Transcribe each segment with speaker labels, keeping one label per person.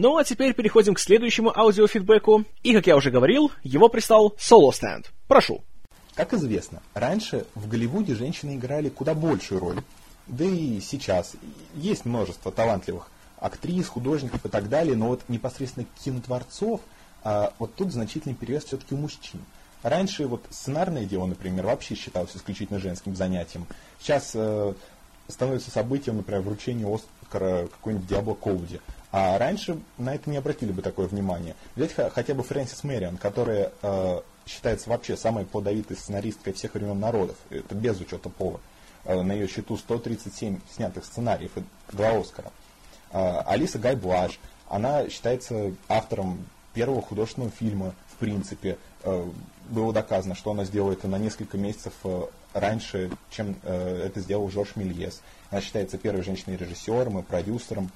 Speaker 1: Ну а теперь переходим к следующему аудиофидбэку. И, как я уже говорил, его прислал Solo Stand. Прошу.
Speaker 2: Как известно, раньше в Голливуде женщины играли куда большую роль. Да и сейчас есть множество талантливых актрис, художников и так далее, но вот непосредственно кинотворцов, а, вот тут значительный перевес все-таки у мужчин. Раньше вот сценарное дело, например, вообще считалось исключительно женским занятием. Сейчас э, становится событием, например, вручение Оскара какой-нибудь Диабло Коуди. А раньше на это не обратили бы такое внимание. Взять хотя бы Фрэнсис Мэриан, которая э, считается вообще самой плодовитой сценаристкой всех времен народов. Это без учета пола. Э, на ее счету 137 снятых сценариев и два Оскара. Э, Алиса Гай Блаш, она считается автором первого художественного фильма, в принципе. Э, было доказано, что она сделала это на несколько месяцев э, раньше, чем э, это сделал Жорж Мильес. Она считается первой женщиной-режиссером и продюсером.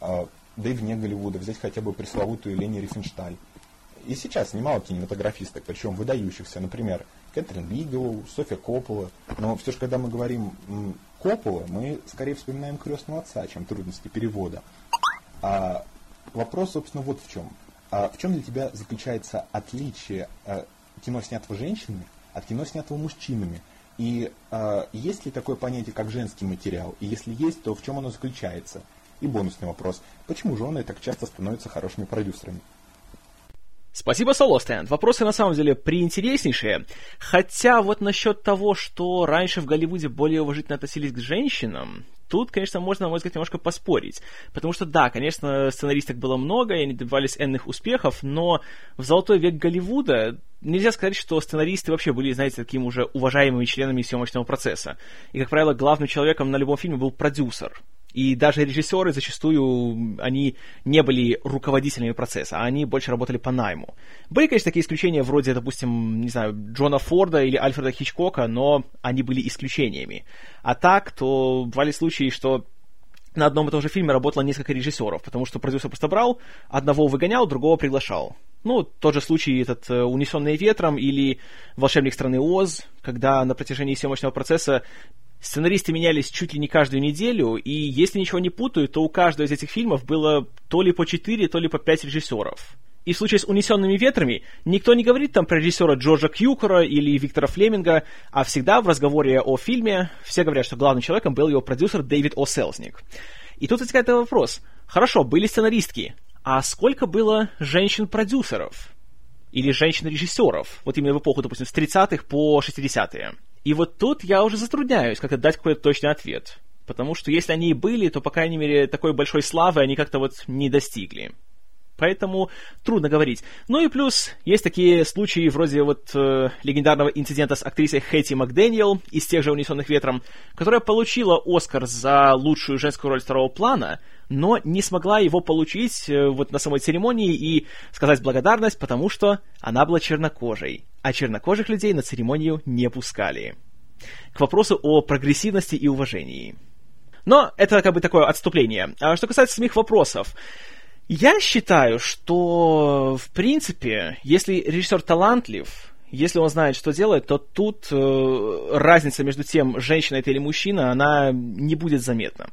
Speaker 2: Да и вне Голливуда. Взять хотя бы пресловутую Лени Рифеншталь. И сейчас немало кинематографисток, причем выдающихся. Например, Кэтрин Бигелоу, Софья Коппола. Но все же, когда мы говорим Коппола, мы скорее вспоминаем крестного отца, чем трудности перевода. А вопрос, собственно, вот в чем. А в чем для тебя заключается отличие а, кино, снятого женщинами, от кино, снятого мужчинами? И а, есть ли такое понятие, как женский материал? И если есть, то в чем оно заключается? И бонусный вопрос. Почему жены так часто становятся хорошими продюсерами?
Speaker 1: Спасибо, Солостенд. Вопросы на самом деле приинтереснейшие. Хотя вот насчет того, что раньше в Голливуде более уважительно относились к женщинам, тут, конечно, можно, на мой взгляд, немножко поспорить. Потому что, да, конечно, сценаристок было много, и они добивались энных успехов, но в золотой век Голливуда нельзя сказать, что сценаристы вообще были, знаете, такими уже уважаемыми членами съемочного процесса. И, как правило, главным человеком на любом фильме был продюсер. И даже режиссеры зачастую, они не были руководителями процесса, а они больше работали по найму. Были, конечно, такие исключения вроде, допустим, не знаю, Джона Форда или Альфреда Хичкока, но они были исключениями. А так, то бывали случаи, что на одном и том же фильме работало несколько режиссеров, потому что продюсер просто брал, одного выгонял, другого приглашал. Ну, тот же случай этот э, «Унесенные ветром» или «Волшебник страны Оз», когда на протяжении съемочного процесса Сценаристы менялись чуть ли не каждую неделю, и если ничего не путаю, то у каждого из этих фильмов было то ли по 4, то ли по 5 режиссеров. И в случае с «Унесенными ветрами» никто не говорит там про режиссера Джорджа Кьюкера или Виктора Флеминга, а всегда в разговоре о фильме все говорят, что главным человеком был его продюсер Дэвид О. Селзник. И тут возникает вопрос. Хорошо, были сценаристки, а сколько было женщин-продюсеров? Или женщин-режиссеров? Вот именно в эпоху, допустим, с 30-х по 60-е. И вот тут я уже затрудняюсь как-то дать какой-то точный ответ. Потому что если они и были, то, по крайней мере, такой большой славы они как-то вот не достигли. Поэтому трудно говорить. Ну и плюс, есть такие случаи вроде вот э, легендарного инцидента с актрисой Хэти Макдэниел из тех же «Унесенных ветром», которая получила Оскар за лучшую женскую роль второго плана, но не смогла его получить э, вот на самой церемонии и сказать благодарность, потому что она была чернокожей, а чернокожих людей на церемонию не пускали. К вопросу о прогрессивности и уважении. Но это как бы такое отступление. А что касается самих вопросов, я считаю, что, в принципе, если режиссер талантлив, если он знает, что делает, то тут э, разница между тем, женщина это или мужчина, она не будет заметна.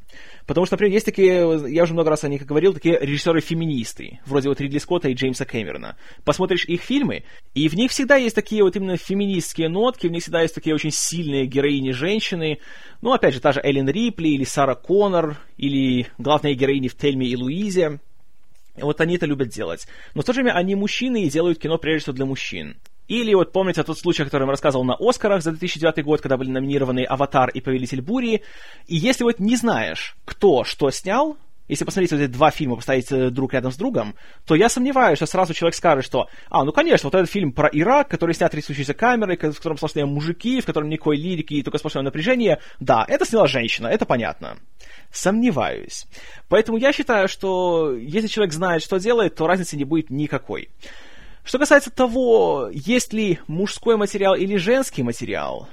Speaker 1: Потому что, например, есть такие, я уже много раз о них говорил, такие режиссеры-феминисты, вроде вот Ридли Скотта и Джеймса Кэмерона. Посмотришь их фильмы, и в них всегда есть такие вот именно феминистские нотки, в них всегда есть такие очень сильные героини-женщины. Ну, опять же, та же Эллен Рипли или Сара Коннор, или главные героини в Тельме и Луизе. Вот они это любят делать. Но в то же время они мужчины и делают кино прежде всего для мужчин. Или вот помните тот случай, который я рассказывал на Оскарах за 2009 год, когда были номинированы «Аватар» и «Повелитель бури». И если вот не знаешь, кто что снял, если посмотреть вот эти два фильма, поставить э, друг рядом с другом, то я сомневаюсь, что сразу человек скажет, что, а, ну, конечно, вот этот фильм про Ирак, который снят трясущейся камерой, в котором сплошные мужики, в котором никакой лирики и только сплошное напряжение, да, это сняла женщина, это понятно. Сомневаюсь. Поэтому я считаю, что если человек знает, что делает, то разницы не будет никакой. Что касается того, есть ли мужской материал или женский материал,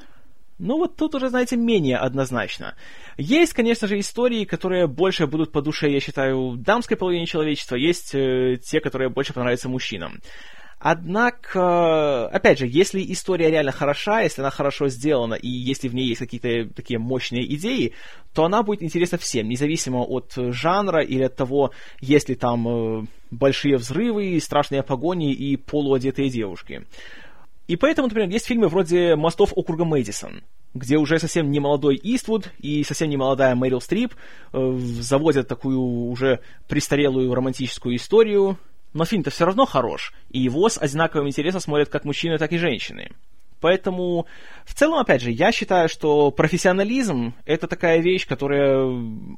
Speaker 1: ну вот тут уже, знаете, менее однозначно. Есть, конечно же, истории, которые больше будут по душе, я считаю, дамской половине человечества, есть э, те, которые больше понравятся мужчинам. Однако, опять же, если история реально хороша, если она хорошо сделана, и если в ней есть какие-то такие мощные идеи, то она будет интересна всем, независимо от жанра или от того, есть ли там э, большие взрывы, страшные погони и полуодетые девушки. И поэтому, например, есть фильмы вроде «Мостов округа Мэдисон», где уже совсем не молодой Иствуд и совсем не молодая Мэрил Стрип э, заводят такую уже престарелую романтическую историю, но фильм-то все равно хорош, и его с одинаковым интересом смотрят как мужчины, так и женщины. Поэтому, в целом, опять же, я считаю, что профессионализм — это такая вещь, которая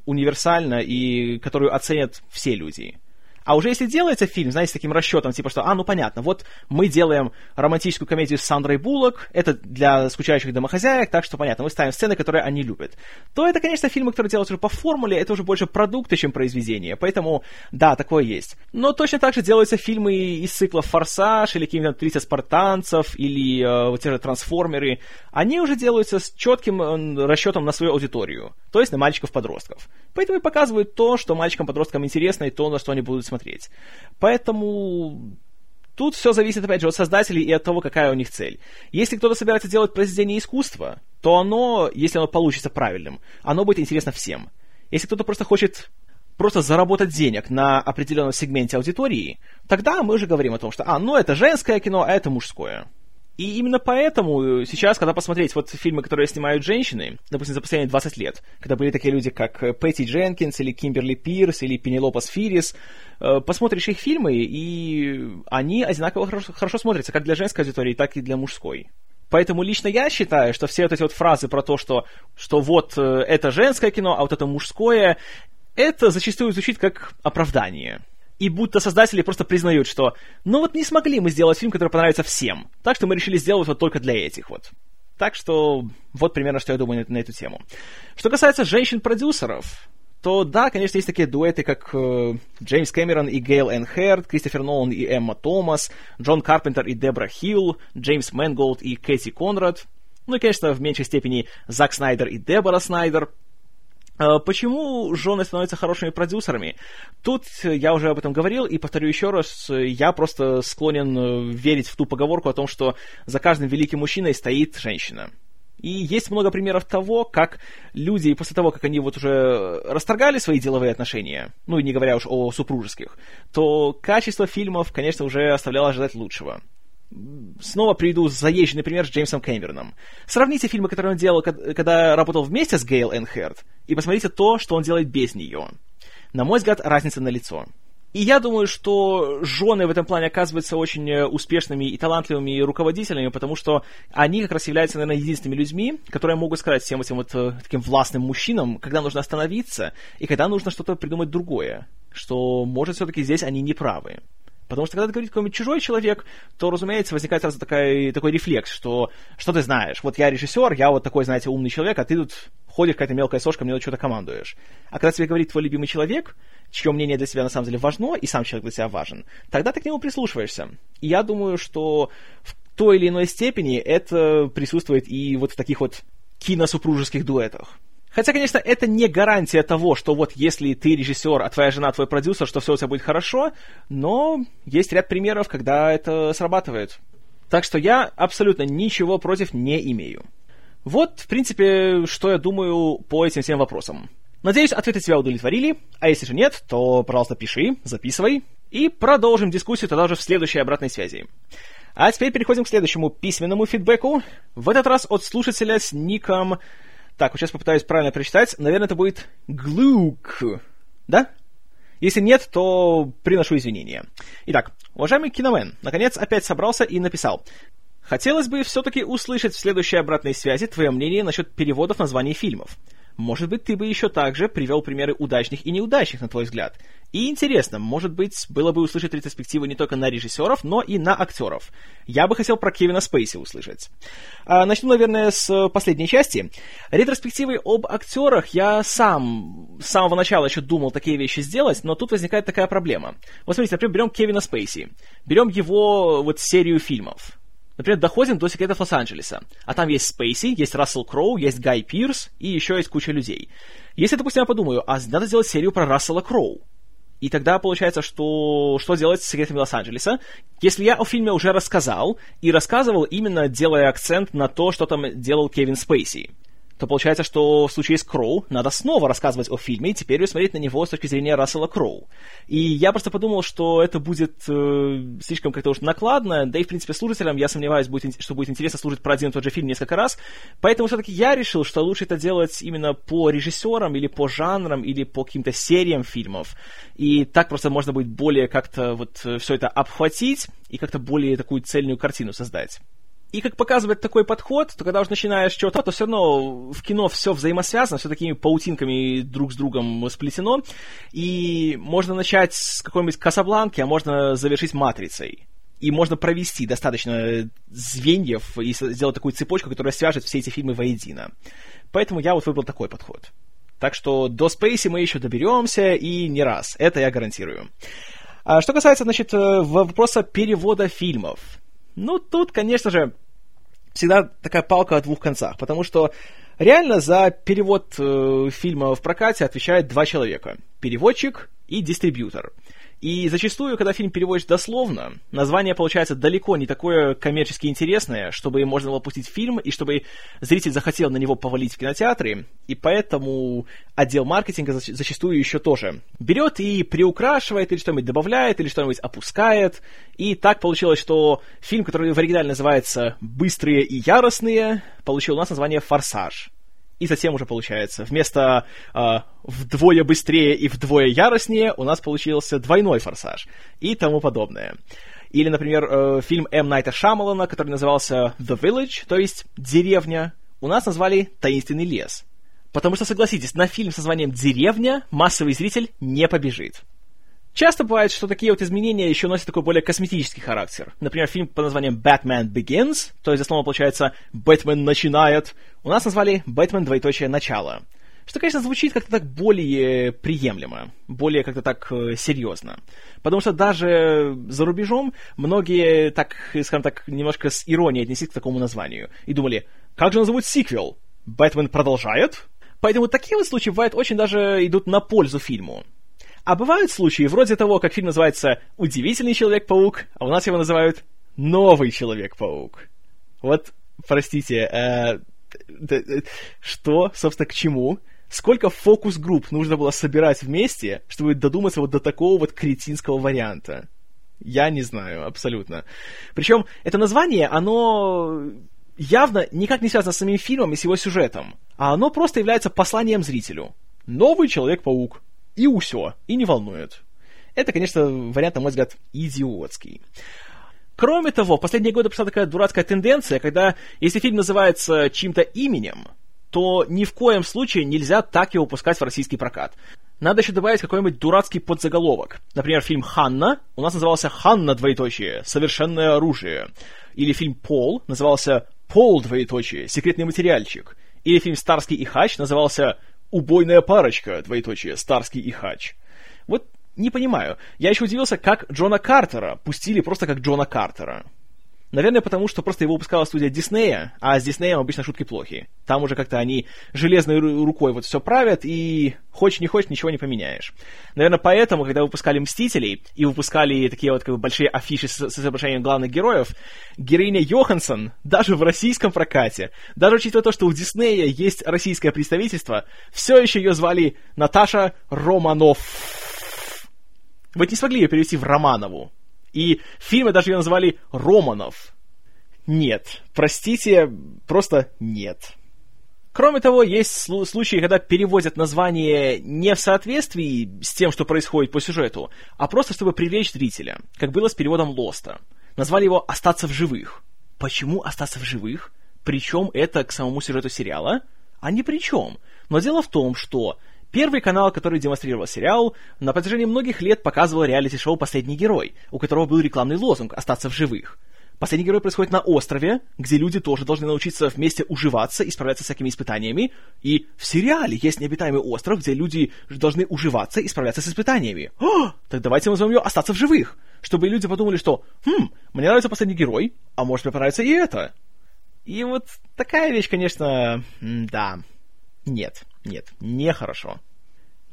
Speaker 1: универсальна и которую оценят все люди. А уже если делается фильм, знаете, с таким расчетом, типа что, а, ну понятно, вот мы делаем романтическую комедию с Сандрой Буллок, это для скучающих домохозяек, так что понятно, мы ставим сцены, которые они любят, то это, конечно, фильмы, которые делаются уже по формуле, это уже больше продукты, чем произведение, поэтому, да, такое есть. Но точно так же делаются фильмы из цикла «Форсаж» или какие-нибудь «30 спартанцев» или э, вот те же «Трансформеры», они уже делаются с четким расчетом на свою аудиторию, то есть на мальчиков-подростков. Поэтому и показывают то, что мальчикам-подросткам интересно, и то, на что они будут смотреть смотреть. Поэтому тут все зависит, опять же, от создателей и от того, какая у них цель. Если кто-то собирается делать произведение искусства, то оно, если оно получится правильным, оно будет интересно всем. Если кто-то просто хочет просто заработать денег на определенном сегменте аудитории, тогда мы уже говорим о том, что, а, ну это женское кино, а это мужское. И именно поэтому сейчас, когда посмотреть вот фильмы, которые снимают женщины, допустим, за последние 20 лет, когда были такие люди, как Пэтти Дженкинс, или Кимберли Пирс, или Пенелопас Фирис, э, посмотришь их фильмы, и они одинаково хорошо, хорошо смотрятся, как для женской аудитории, так и для мужской. Поэтому лично я считаю, что все вот эти вот фразы про то, что, что вот э, это женское кино, а вот это мужское, это зачастую звучит как оправдание и будто создатели просто признают, что ну вот не смогли мы сделать фильм, который понравится всем, так что мы решили сделать вот только для этих вот. Так что вот примерно, что я думаю на, на эту тему. Что касается женщин-продюсеров, то да, конечно, есть такие дуэты, как э, Джеймс Кэмерон и Гейл Энн Херд, Кристофер Нолан и Эмма Томас, Джон Карпентер и Дебра Хилл, Джеймс Мэнголд и Кэти Конрад, ну и, конечно, в меньшей степени Зак Снайдер и Дебора Снайдер — почему жены становятся хорошими продюсерами? Тут я уже об этом говорил, и повторю еще раз, я просто склонен э, верить в ту поговорку о том, что за каждым великим мужчиной стоит женщина. И есть много примеров того, как люди после того, как они вот уже расторгали свои деловые отношения, ну и не говоря уж о супружеских, то качество фильмов, конечно, уже оставляло ожидать лучшего снова приведу заезженный пример с Джеймсом Кэмероном. Сравните фильмы, которые он делал, когда работал вместе с Гейл Энхерт, и посмотрите то, что он делает без нее. На мой взгляд, разница на лицо. И я думаю, что жены в этом плане оказываются очень э, успешными и талантливыми руководителями, потому что они как раз являются, наверное, единственными людьми, которые могут сказать всем этим вот э, таким властным мужчинам, когда нужно остановиться и когда нужно что-то придумать другое, что, может, все-таки здесь они не правы. Потому что когда говорит какой-нибудь чужой человек, то, разумеется, возникает сразу такой, такой рефлекс, что что ты знаешь, вот я режиссер, я вот такой, знаете, умный человек, а ты тут ходишь какая-то мелкая сошка, мне что-то командуешь. А когда тебе говорит твой любимый человек, чье мнение для тебя на самом деле важно, и сам человек для тебя важен, тогда ты к нему прислушиваешься. И я думаю, что в той или иной степени это присутствует и вот в таких вот киносупружеских дуэтах. Хотя, конечно, это не гарантия того, что вот если ты режиссер, а твоя жена твой продюсер, что все у тебя будет хорошо, но есть ряд примеров, когда это срабатывает. Так что я абсолютно ничего против не имею. Вот, в принципе, что я думаю по этим всем вопросам. Надеюсь, ответы тебя удовлетворили, а если же нет, то, пожалуйста, пиши, записывай, и продолжим дискуссию тогда уже в следующей обратной связи. А теперь переходим к следующему письменному фидбэку, в этот раз от слушателя с ником так, вот сейчас попытаюсь правильно прочитать. Наверное, это будет глук. Да? Если нет, то приношу извинения. Итак, уважаемый киномен, наконец опять собрался и написал. Хотелось бы все-таки услышать в следующей обратной связи твое мнение насчет переводов названий фильмов. Может быть, ты бы еще также привел примеры удачных и неудачных, на твой взгляд. И интересно, может быть, было бы услышать ретроспективы не только на режиссеров, но и на актеров. Я бы хотел про Кевина Спейси услышать. А, начну, наверное, с последней части. Ретроспективы об актерах я сам с самого начала еще думал такие вещи сделать, но тут возникает такая проблема. Вот смотрите, например, берем Кевина Спейси. Берем его вот серию фильмов. Например, доходим до секретов Лос-Анджелеса. А там есть Спейси, есть Рассел Кроу, есть Гай Пирс и еще есть куча людей. Если, допустим, я подумаю, а надо сделать серию про Рассела Кроу, И тогда получается, что что делать с секретами Лос-Анджелеса? Если я о фильме уже рассказал, и рассказывал именно делая акцент на то, что там делал Кевин Спейси то получается, что в случае с Кроу надо снова рассказывать о фильме и теперь смотреть на него с точки зрения Рассела Кроу. И я просто подумал, что это будет э, слишком как-то уж накладно, да и, в принципе, слушателям, я сомневаюсь, будет, что будет интересно слушать про один и тот же фильм несколько раз, поэтому все-таки я решил, что лучше это делать именно по режиссерам или по жанрам или по каким-то сериям фильмов. И так просто можно будет более как-то вот э, все это обхватить и как-то более такую цельную картину создать. И как показывает такой подход, то когда уже начинаешь что-то, то все равно в кино все взаимосвязано, все такими паутинками друг с другом сплетено. И можно начать с какой-нибудь Касабланки, а можно завершить Матрицей. И можно провести достаточно звеньев и сделать такую цепочку, которая свяжет все эти фильмы воедино. Поэтому я вот выбрал такой подход. Так что до Спейси мы еще доберемся, и не раз. Это я гарантирую. А что касается, значит, э, вопроса перевода фильмов. Ну, тут, конечно же, всегда такая палка о двух концах, потому что реально за перевод э, фильма в прокате отвечает два человека. Переводчик и дистрибьютор. И зачастую, когда фильм переводишь дословно, название получается далеко не такое коммерчески интересное, чтобы можно было пустить фильм, и чтобы зритель захотел на него повалить в кинотеатре, и поэтому отдел маркетинга зачастую еще тоже берет и приукрашивает, или что-нибудь добавляет, или что-нибудь опускает, и так получилось, что фильм, который в оригинале называется «Быстрые и яростные», получил у нас название «Форсаж». И затем уже получается, вместо э, вдвое быстрее и вдвое яростнее у нас получился двойной форсаж и тому подобное. Или, например, э, фильм М. Найта Шамалана, который назывался The Village, то есть «Деревня», у нас назвали «Таинственный лес». Потому что, согласитесь, на фильм с названием «Деревня» массовый зритель не побежит. Часто бывает, что такие вот изменения еще носят такой более косметический характер. Например, фильм под названием Batman Begins, то есть дословно получается «Бэтмен начинает», у нас назвали «Бэтмен двоеточие начало». Что, конечно, звучит как-то так более приемлемо, более как-то так э, серьезно. Потому что даже за рубежом многие так, скажем так, немножко с иронией отнеслись к такому названию. И думали, как же назовут сиквел? Бэтмен продолжает? Поэтому такие вот случаи бывают очень даже идут на пользу фильму. А бывают случаи вроде того, как фильм называется «Удивительный Человек-паук», а у нас его называют «Новый Человек-паук». Вот, простите, э, э, что, собственно, к чему? Сколько фокус-групп нужно было собирать вместе, чтобы додуматься вот до такого вот кретинского варианта? Я не знаю, абсолютно. Причем это название, оно явно никак не связано с самим фильмом и с его сюжетом, а оно просто является посланием зрителю. Новый Человек-паук и усё, и не волнует. Это, конечно, вариант, на мой взгляд, идиотский. Кроме того, в последние годы пошла такая дурацкая тенденция, когда если фильм называется чьим-то именем, то ни в коем случае нельзя так его пускать в российский прокат. Надо еще добавить какой-нибудь дурацкий подзаголовок. Например, фильм «Ханна» у нас назывался «Ханна, двоеточие. Совершенное оружие». Или фильм «Пол» назывался «Пол, двоеточие. Секретный материальчик». Или фильм «Старский и Хач» назывался убойная парочка, двоеточие, Старский и Хач. Вот не понимаю. Я еще удивился, как Джона Картера пустили просто как Джона Картера. Наверное, потому что просто его выпускала студия Диснея, а с Диснеем обычно шутки плохи. Там уже как-то они железной рукой вот все правят, и хочешь не хочешь, ничего не поменяешь. Наверное, поэтому, когда выпускали «Мстителей» и выпускали такие вот как бы, большие афиши с, с изображением главных героев, героиня Йоханссон даже в российском прокате, даже учитывая то, что у Диснея есть российское представительство, все еще ее звали Наташа Романов. Вы не смогли ее перевести в Романову. И в фильме даже ее назвали Романов. Нет, простите, просто нет. Кроме того, есть случаи, когда переводят название не в соответствии с тем, что происходит по сюжету, а просто чтобы привлечь зрителя, как было с переводом Лоста. Назвали его «Остаться в живых». Почему «Остаться в живых»? Причем это к самому сюжету сериала? А ни при чем. Но дело в том, что Первый канал, который демонстрировал сериал, на протяжении многих лет показывал реалити-шоу «Последний герой», у которого был рекламный лозунг «Остаться в живых». Последний герой происходит на острове, где люди тоже должны научиться вместе уживаться и справляться с всякими испытаниями. И в сериале есть необитаемый остров, где люди должны уживаться и справляться с испытаниями. О, так давайте назовем ее «Остаться в живых», чтобы люди подумали, что «Хм, мне нравится последний герой, а может мне понравится и это». И вот такая вещь, конечно, да, нет, нет, нехорошо.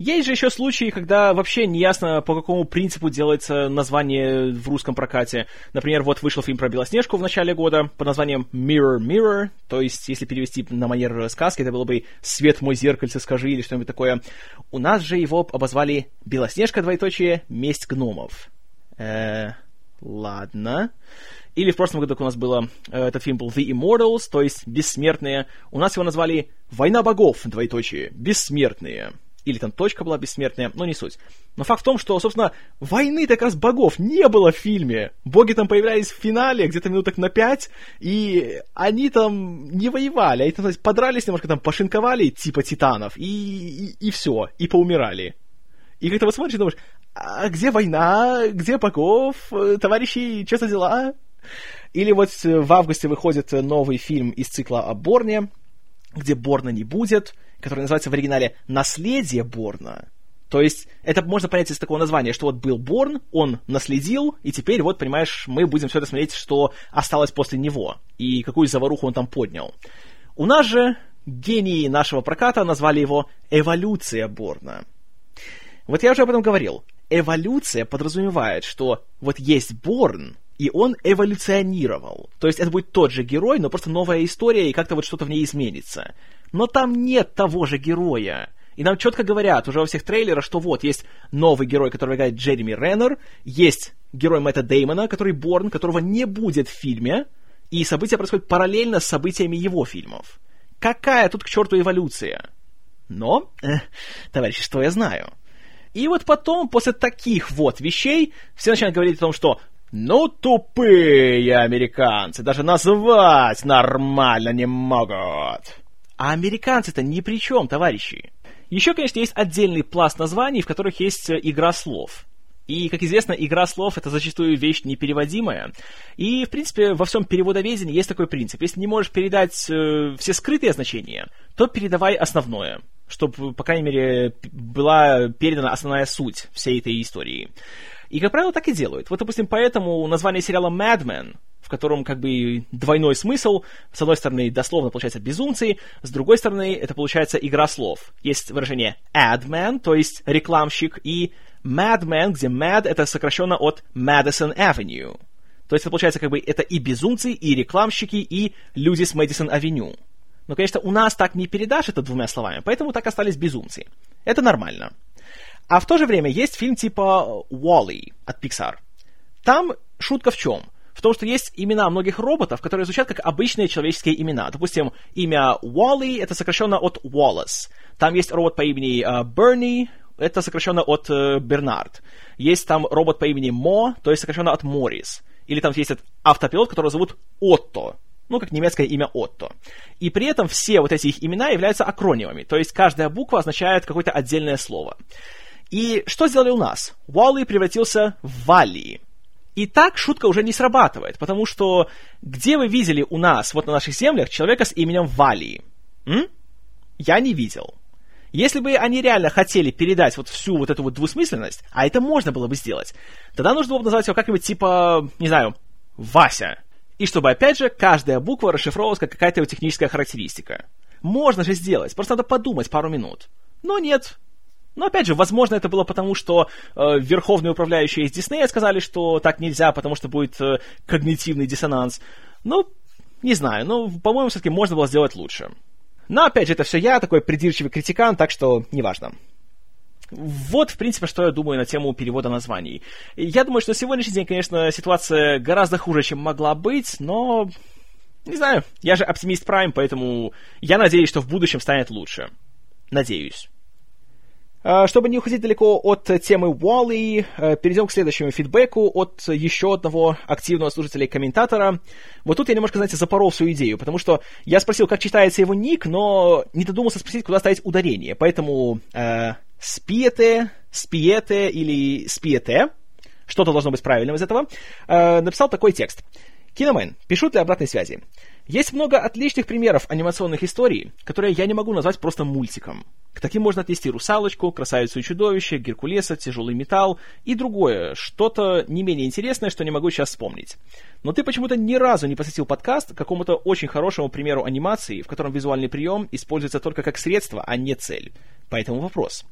Speaker 1: Есть же еще случаи, когда вообще не ясно, по какому принципу делается название в русском прокате. Например, вот вышел фильм про Белоснежку в начале года под названием Mirror Mirror, то есть, если перевести на манер сказки, это было бы «Свет мой зеркальце, скажи» или что-нибудь такое. У нас же его обозвали «Белоснежка, двоеточие, месть гномов». Э, ладно. Или в прошлом году у нас было, э, этот фильм был The Immortals, то есть «Бессмертные». У нас его назвали «Война богов», двоеточие, «Бессмертные». Или там точка была бессмертная, но не суть. Но факт в том, что, собственно, войны так раз богов не было в фильме. Боги там появлялись в финале, где-то минуток на пять, и они там не воевали, они там знаете, подрались немножко, там пошинковали, типа титанов, и, и, и все, и поумирали. И как-то вот смотришь думаешь, а где война, где богов, товарищи, что за дела? Или вот в августе выходит новый фильм из цикла о Борне, где Борна не будет, который называется в оригинале «Наследие Борна». То есть это можно понять из такого названия, что вот был Борн, он наследил, и теперь вот, понимаешь, мы будем все это смотреть, что осталось после него, и какую заваруху он там поднял. У нас же гении нашего проката назвали его «Эволюция Борна». Вот я уже об этом говорил. Эволюция подразумевает, что вот есть Борн, и он эволюционировал. То есть это будет тот же герой, но просто новая история, и как-то вот что-то в ней изменится. Но там нет того же героя. И нам четко говорят уже во всех трейлерах, что вот есть новый герой, который играет Джереми Реннер, есть герой Мэтта Деймона, который Борн, которого не будет в фильме, и события происходят параллельно с событиями его фильмов. Какая тут к черту эволюция? Но, э, товарищи, что я знаю? И вот потом, после таких вот вещей, все начинают говорить о том, что ну, тупые американцы, даже назвать нормально не могут. А американцы-то ни при чем, товарищи. Еще, конечно, есть отдельный пласт названий, в которых есть э, игра слов. И, как известно, игра слов — это зачастую вещь непереводимая. И, в принципе, во всем переводоведении есть такой принцип. Если не можешь передать э, все скрытые значения, то передавай основное, чтобы, по крайней мере, была передана основная суть всей этой истории. И, как правило, так и делают. Вот, допустим, поэтому название сериала Mad Men, в котором как бы двойной смысл, с одной стороны, дословно получается безумцы, с другой стороны, это получается игра слов. Есть выражение ad man, то есть рекламщик, и madman, где mad это сокращенно от Madison Avenue. То есть это получается как бы это и безумцы, и рекламщики, и люди с Мэдисон Авеню. Но, конечно, у нас так не передашь это двумя словами, поэтому так остались безумцы. Это нормально. А в то же время есть фильм типа Wall-E от Pixar. Там шутка в чем? В том, что есть имена многих роботов, которые звучат как обычные человеческие имена. Допустим, имя Wally это сокращенно от Wallace. Там есть робот по имени uh, Bernie, это сокращенно от uh, Бернард. Есть там робот по имени Мо, то есть сокращенно от Моррис. Или там есть этот автопилот, которого зовут Отто, ну, как немецкое имя Отто. И при этом все вот эти их имена являются акронимами, то есть каждая буква означает какое-то отдельное слово. И что сделали у нас? Уолли превратился в Валли. И так шутка уже не срабатывает, потому что где вы видели у нас, вот на наших землях, человека с именем Валли? М? Я не видел. Если бы они реально хотели передать вот всю вот эту вот двусмысленность, а это можно было бы сделать, тогда нужно было бы назвать его как-нибудь типа, не знаю, Вася. И чтобы, опять же, каждая буква расшифровывалась как какая-то его техническая характеристика. Можно же сделать, просто надо подумать пару минут. Но нет, но опять же, возможно, это было потому, что э, верховные управляющие из Диснея сказали, что так нельзя, потому что будет э, когнитивный диссонанс. Ну, не знаю, но, по-моему, все-таки можно было сделать лучше. Но, опять же, это все я, такой придирчивый критикан, так что неважно. Вот, в принципе, что я думаю на тему перевода названий. Я думаю, что на сегодняшний день, конечно, ситуация гораздо хуже, чем могла быть, но... Не знаю, я же оптимист Прайм, поэтому я надеюсь, что в будущем станет лучше. Надеюсь. А, чтобы не уходить далеко от темы Wally, э, перейдем к следующему фидбэку от еще одного активного слушателя и комментатора. Вот тут я немножко, знаете, запорол свою идею, потому что я спросил, как читается его ник, но не додумался спросить, куда ставить ударение. Поэтому э, спиете, спиете или спиете, что-то должно быть правильным из этого, э, написал такой текст. Киномен, пишу для обратной связи. Есть много отличных примеров анимационных историй, которые я не могу назвать просто мультиком. К таким можно отнести «Русалочку», «Красавицу и чудовище», «Геркулеса», «Тяжелый металл» и другое, что-то не менее интересное, что не могу сейчас вспомнить. Но ты почему-то ни разу не посвятил подкаст какому-то очень хорошему примеру анимации, в котором визуальный прием используется только как средство, а не цель. Поэтому вопрос.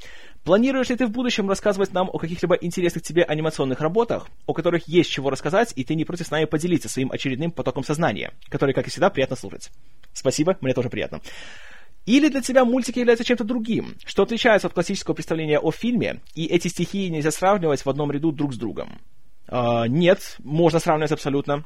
Speaker 1: Планируешь ли ты в будущем рассказывать нам о каких-либо интересных тебе анимационных работах, о которых есть чего рассказать, и ты не против с нами поделиться своим очередным потоком сознания, который, как и всегда, приятно слушать? Спасибо, мне тоже приятно. Или для тебя мультики являются чем-то другим, что отличается от классического представления о фильме, и эти стихии нельзя сравнивать в одном ряду друг с другом? Uh, нет, можно сравнивать абсолютно.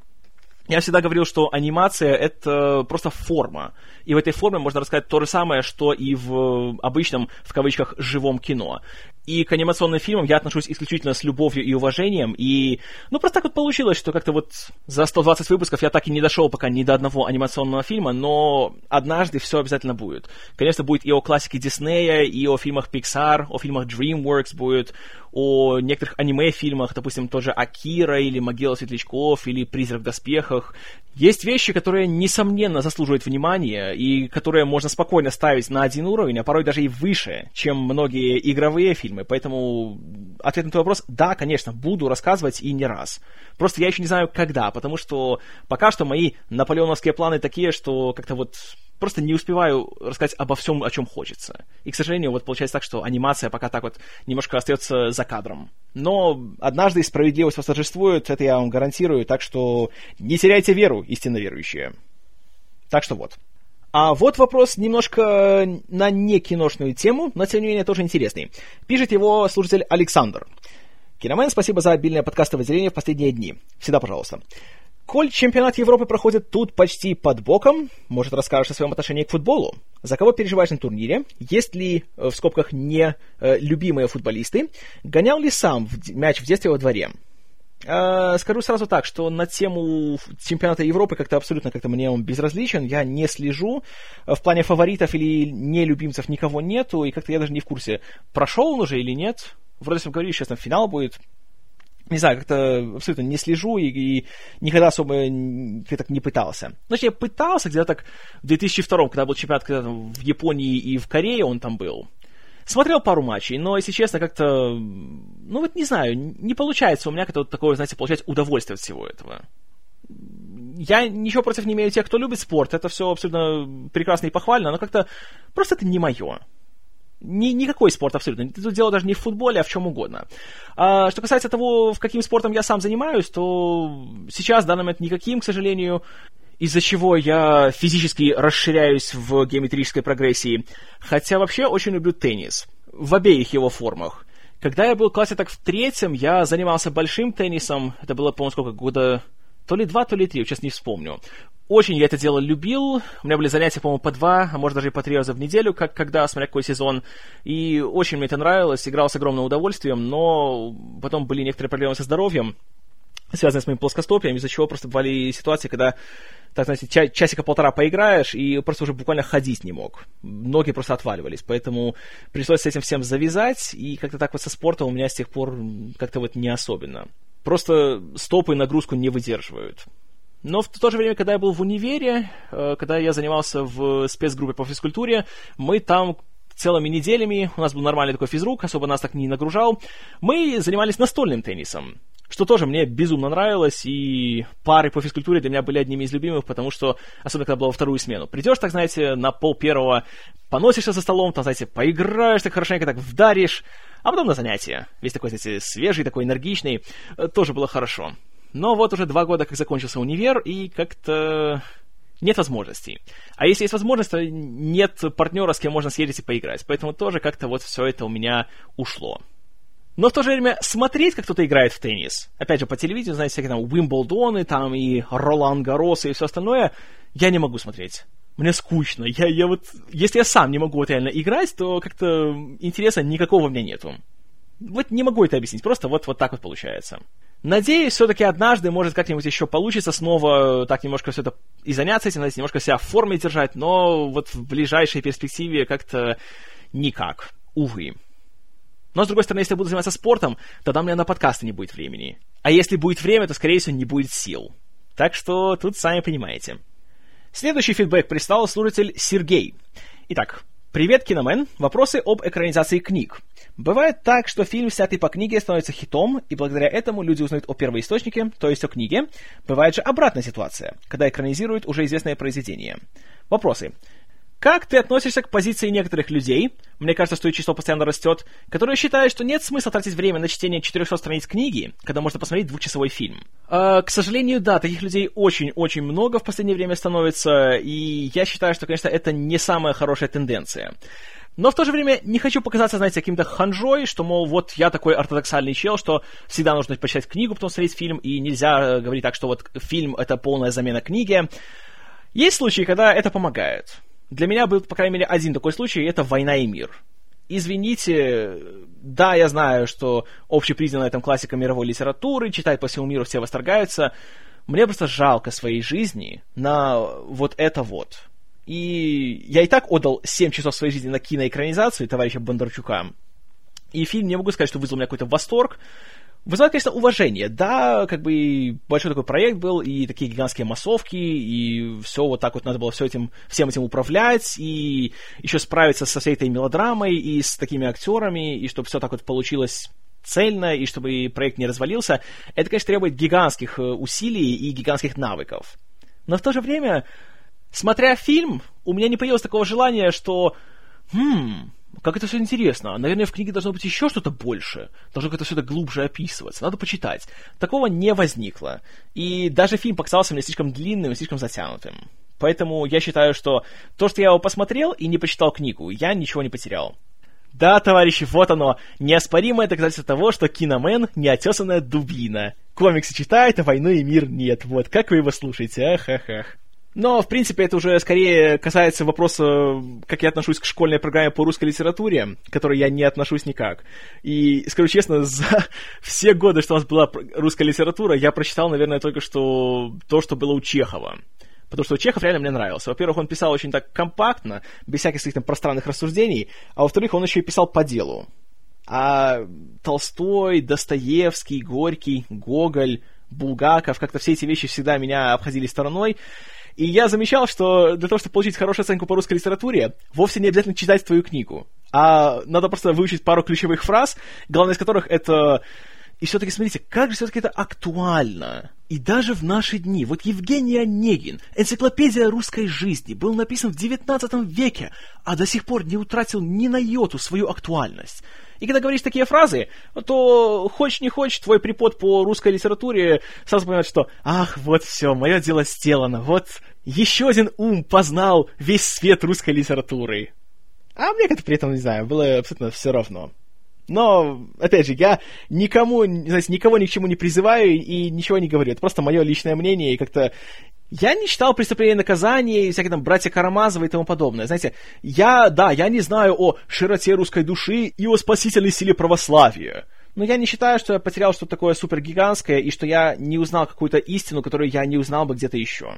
Speaker 1: Я всегда говорил, что анимация — это просто форма. И в этой форме можно рассказать то же самое, что и в обычном, в кавычках, живом кино. И к анимационным фильмам я отношусь исключительно с любовью и уважением. И, ну, просто так вот получилось, что как-то вот за 120 выпусков я так и не дошел пока ни до одного анимационного фильма, но однажды все обязательно будет. Конечно, будет и о классике Диснея, и о фильмах Pixar, о фильмах DreamWorks будет, о некоторых аниме-фильмах, допустим, тоже Акира, или Могила Светлячков, или Призрак в доспехах. Есть вещи, которые, несомненно, заслуживают внимания, и которые можно спокойно ставить на один уровень, а порой даже и выше, чем многие игровые фильмы. Поэтому ответ на твой вопрос – да, конечно, буду рассказывать и не раз. Просто я еще не знаю, когда, потому что пока что мои наполеоновские планы такие, что как-то вот просто не успеваю рассказать обо всем, о чем хочется. И, к сожалению, вот получается так, что анимация пока так вот немножко остается за кадром. Но однажды справедливость восторжествует, это я вам гарантирую, так что не теряйте веру, истинно верующие. Так что вот. А вот вопрос немножко на не киношную тему, но тем не менее тоже интересный. Пишет его слушатель Александр. Киномен, спасибо за обильное подкастовое деление в последние дни. Всегда пожалуйста. Коль чемпионат Европы проходит тут почти под боком, может, расскажешь о своем отношении к футболу? За кого переживаешь на турнире? Есть ли, э, в скобках, не э, любимые футболисты? Гонял ли сам мяч в детстве во дворе? Э, скажу сразу так, что на тему чемпионата Европы как-то абсолютно как-то мне он безразличен, я не слежу. В плане фаворитов или нелюбимцев никого нету, и как-то я даже не в курсе, прошел он уже или нет. Вроде бы говорили, сейчас там финал будет, не знаю, как-то абсолютно не слежу и, и никогда особо так не пытался. Значит, я пытался где-то так в 2002 когда был чемпионат когда в Японии и в Корее он там был. Смотрел пару матчей, но, если честно, как-то, ну вот не знаю, не получается у меня как-то вот такое, знаете, получать удовольствие от всего этого. Я ничего против не имею тех, кто любит спорт, это все абсолютно прекрасно и похвально, но как-то просто это не мое. Ни, никакой спорт абсолютно. Тут дело даже не в футболе, а в чем угодно. А, что касается того, в каким спортом я сам занимаюсь, то сейчас в данный момент никаким, к сожалению, из-за чего я физически расширяюсь в геометрической прогрессии. Хотя вообще очень люблю теннис. В обеих его формах. Когда я был в классе так в третьем, я занимался большим теннисом. Это было, по-моему, сколько года... То ли два, то ли три, сейчас не вспомню. Очень я это дело любил. У меня были занятия, по-моему, по два, а может даже и по три раза в неделю, как когда, смотря какой сезон. И очень мне это нравилось, играл с огромным удовольствием, но потом были некоторые проблемы со здоровьем, связанные с моим плоскостопием, из-за чего просто бывали ситуации, когда так, знаете, ча- часика-полтора поиграешь, и просто уже буквально ходить не мог. Ноги просто отваливались, поэтому пришлось с этим всем завязать, и как-то так вот со спортом у меня с тех пор как-то вот не особенно. Просто стопы нагрузку не выдерживают. Но в то же время, когда я был в универе, э, когда я занимался в спецгруппе по физкультуре, мы там целыми неделями, у нас был нормальный такой физрук, особо нас так не нагружал, мы занимались настольным теннисом. Что тоже мне безумно нравилось, и пары по физкультуре для меня были одними из любимых, потому что, особенно когда было во вторую смену, придешь, так знаете, на пол первого, поносишься за столом, там, знаете, поиграешь так хорошенько, так вдаришь, а потом на занятия. Весь такой, знаете, свежий, такой энергичный, э, тоже было хорошо. Но вот уже два года, как закончился универ, и как-то нет возможностей. А если есть возможность, то нет партнера, с кем можно съездить и поиграть. Поэтому тоже как-то вот все это у меня ушло. Но в то же время смотреть, как кто-то играет в теннис, опять же, по телевидению, знаете, всякие там Уимблдоны, там и Ролан Гарос и все остальное, я не могу смотреть. Мне скучно. Я, я вот, если я сам не могу вот реально играть, то как-то интереса никакого у меня нету. Вот не могу это объяснить, просто вот, вот так вот получается. Надеюсь, все-таки однажды, может, как-нибудь еще получится снова э, так немножко все это и заняться этим, знаете, немножко себя в форме держать, но вот в ближайшей перспективе как-то никак, увы. Но, с другой стороны, если я буду заниматься спортом, тогда у меня на подкасты не будет времени. А если будет время, то, скорее всего, не будет сил. Так что тут сами понимаете. Следующий фидбэк прислал слушатель Сергей. Итак, Привет, Киномен. Вопросы об экранизации книг. Бывает так, что фильм, снятый по книге, становится хитом, и благодаря этому люди узнают о первоисточнике, то есть о книге. Бывает же обратная ситуация, когда экранизируют уже известное произведение. Вопросы. Как ты относишься к позиции некоторых людей, мне кажется, что их число постоянно растет, которые считают, что нет смысла тратить время на чтение 400 страниц книги, когда можно посмотреть двухчасовой фильм? Э, к сожалению, да, таких людей очень-очень много в последнее время становится, и я считаю, что, конечно, это не самая хорошая тенденция. Но в то же время не хочу показаться, знаете, каким-то ханжой, что, мол, вот я такой ортодоксальный чел, что всегда нужно почитать книгу, потом смотреть фильм, и нельзя э, говорить так, что вот фильм — это полная замена книги. Есть случаи, когда это помогает. Для меня был, по крайней мере, один такой случай, и это «Война и мир». Извините, да, я знаю, что общепризнанная там классика мировой литературы, читать по всему миру все восторгаются. Мне просто жалко своей жизни на вот это вот. И я и так отдал 7 часов своей жизни на киноэкранизацию товарища Бондарчука. И фильм, не могу сказать, что вызвал у меня какой-то восторг, Вызывает, конечно, уважение. Да, как бы большой такой проект был, и такие гигантские массовки, и все вот так вот надо было все этим, всем этим управлять, и еще справиться со всей этой мелодрамой, и с такими актерами, и чтобы все так вот получилось цельно, и чтобы проект не развалился, это, конечно, требует гигантских э, усилий и гигантских навыков. Но в то же время, смотря фильм, у меня не появилось такого желания, что, хм, как это все интересно. Наверное, в книге должно быть еще что-то больше. Должно как-то все это глубже описываться. Надо почитать. Такого не возникло. И даже фильм показался мне слишком длинным и слишком затянутым. Поэтому я считаю, что то, что я его посмотрел и не почитал книгу, я ничего не потерял. Да, товарищи, вот оно, неоспоримое доказательство того, что Киномен — неотесанная дубина. Комиксы читает, а войну и мир нет. Вот, как вы его слушаете, ах, ах, ах. Но, в принципе, это уже скорее касается вопроса, как я отношусь к школьной программе по русской литературе, к которой я не отношусь никак. И, скажу честно, за все годы, что у нас была русская литература, я прочитал, наверное, только что то, что было у Чехова. Потому что Чехов реально мне нравился. Во-первых, он писал очень так компактно, без всяких своих там пространных рассуждений, а во-вторых, он еще и писал по делу. А Толстой, Достоевский, Горький, Гоголь, Булгаков, как-то все эти вещи всегда меня обходили стороной. И я замечал, что для того, чтобы получить хорошую оценку по русской литературе, вовсе не обязательно читать твою книгу. А надо просто выучить пару ключевых фраз, главное из которых это... И все-таки смотрите, как же все-таки это актуально. И даже в наши дни. Вот Евгений Онегин, энциклопедия русской жизни, был написан в XIX веке, а до сих пор не утратил ни на йоту свою актуальность. И когда говоришь такие фразы, то хочешь не хочешь, твой препод по русской литературе сразу понимает, что «Ах, вот все, мое дело сделано, вот еще один ум познал весь свет русской литературы». А мне как-то при этом, не знаю, было абсолютно все равно. Но, опять же, я никому, знаете, никого ни к чему не призываю и ничего не говорю. Это просто мое личное мнение, и как-то я не читал «Преступление и наказание» и всякие там «Братья Карамазовы» и тому подобное. Знаете, я, да, я не знаю о широте русской души и о спасительной силе православия. Но я не считаю, что я потерял что-то такое супергигантское и что я не узнал какую-то истину, которую я не узнал бы где-то еще.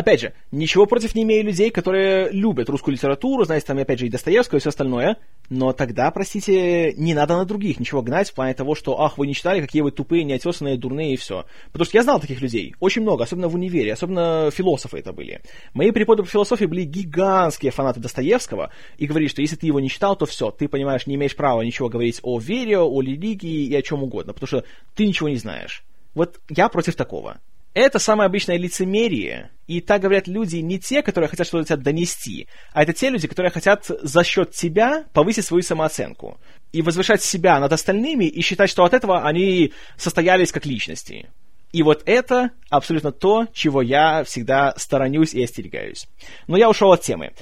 Speaker 1: Опять же, ничего против не имею людей, которые любят русскую литературу, знаете, там, опять же, и Достоевского, и все остальное, но тогда, простите, не надо на других ничего гнать в плане того, что, ах, вы не читали, какие вы тупые, неотесанные, дурные и все. Потому что я знал таких людей, очень много, особенно в универе, особенно философы это были. Мои преподы по философии были гигантские фанаты Достоевского, и говорили, что если ты его не читал, то все, ты, понимаешь, не имеешь права ничего говорить о вере, о религии и о чем угодно, потому что ты ничего не знаешь. Вот я против такого. Это самое обычное лицемерие, и так говорят люди не те, которые хотят что-то тебя донести, а это те люди, которые хотят за счет тебя повысить свою самооценку и возвышать себя над остальными и считать, что от этого они состоялись как личности. И вот это абсолютно то, чего я всегда сторонюсь и остерегаюсь. Но я ушел от темы.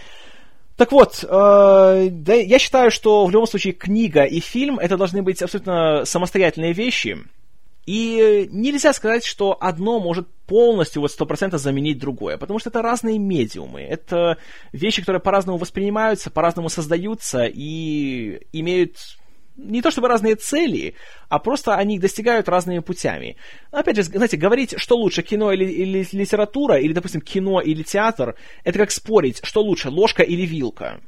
Speaker 1: Так вот, э, да, я считаю, что в любом случае книга и фильм это должны быть абсолютно самостоятельные вещи, и нельзя сказать, что одно может полностью вот 100% заменить другое, потому что это разные медиумы, это вещи, которые по-разному воспринимаются, по-разному создаются и имеют не то чтобы разные цели, а просто они их достигают разными путями. Опять же, знаете, говорить, что лучше, кино или, или литература, или, допустим, кино или театр, это как спорить, что лучше, ложка или вилка.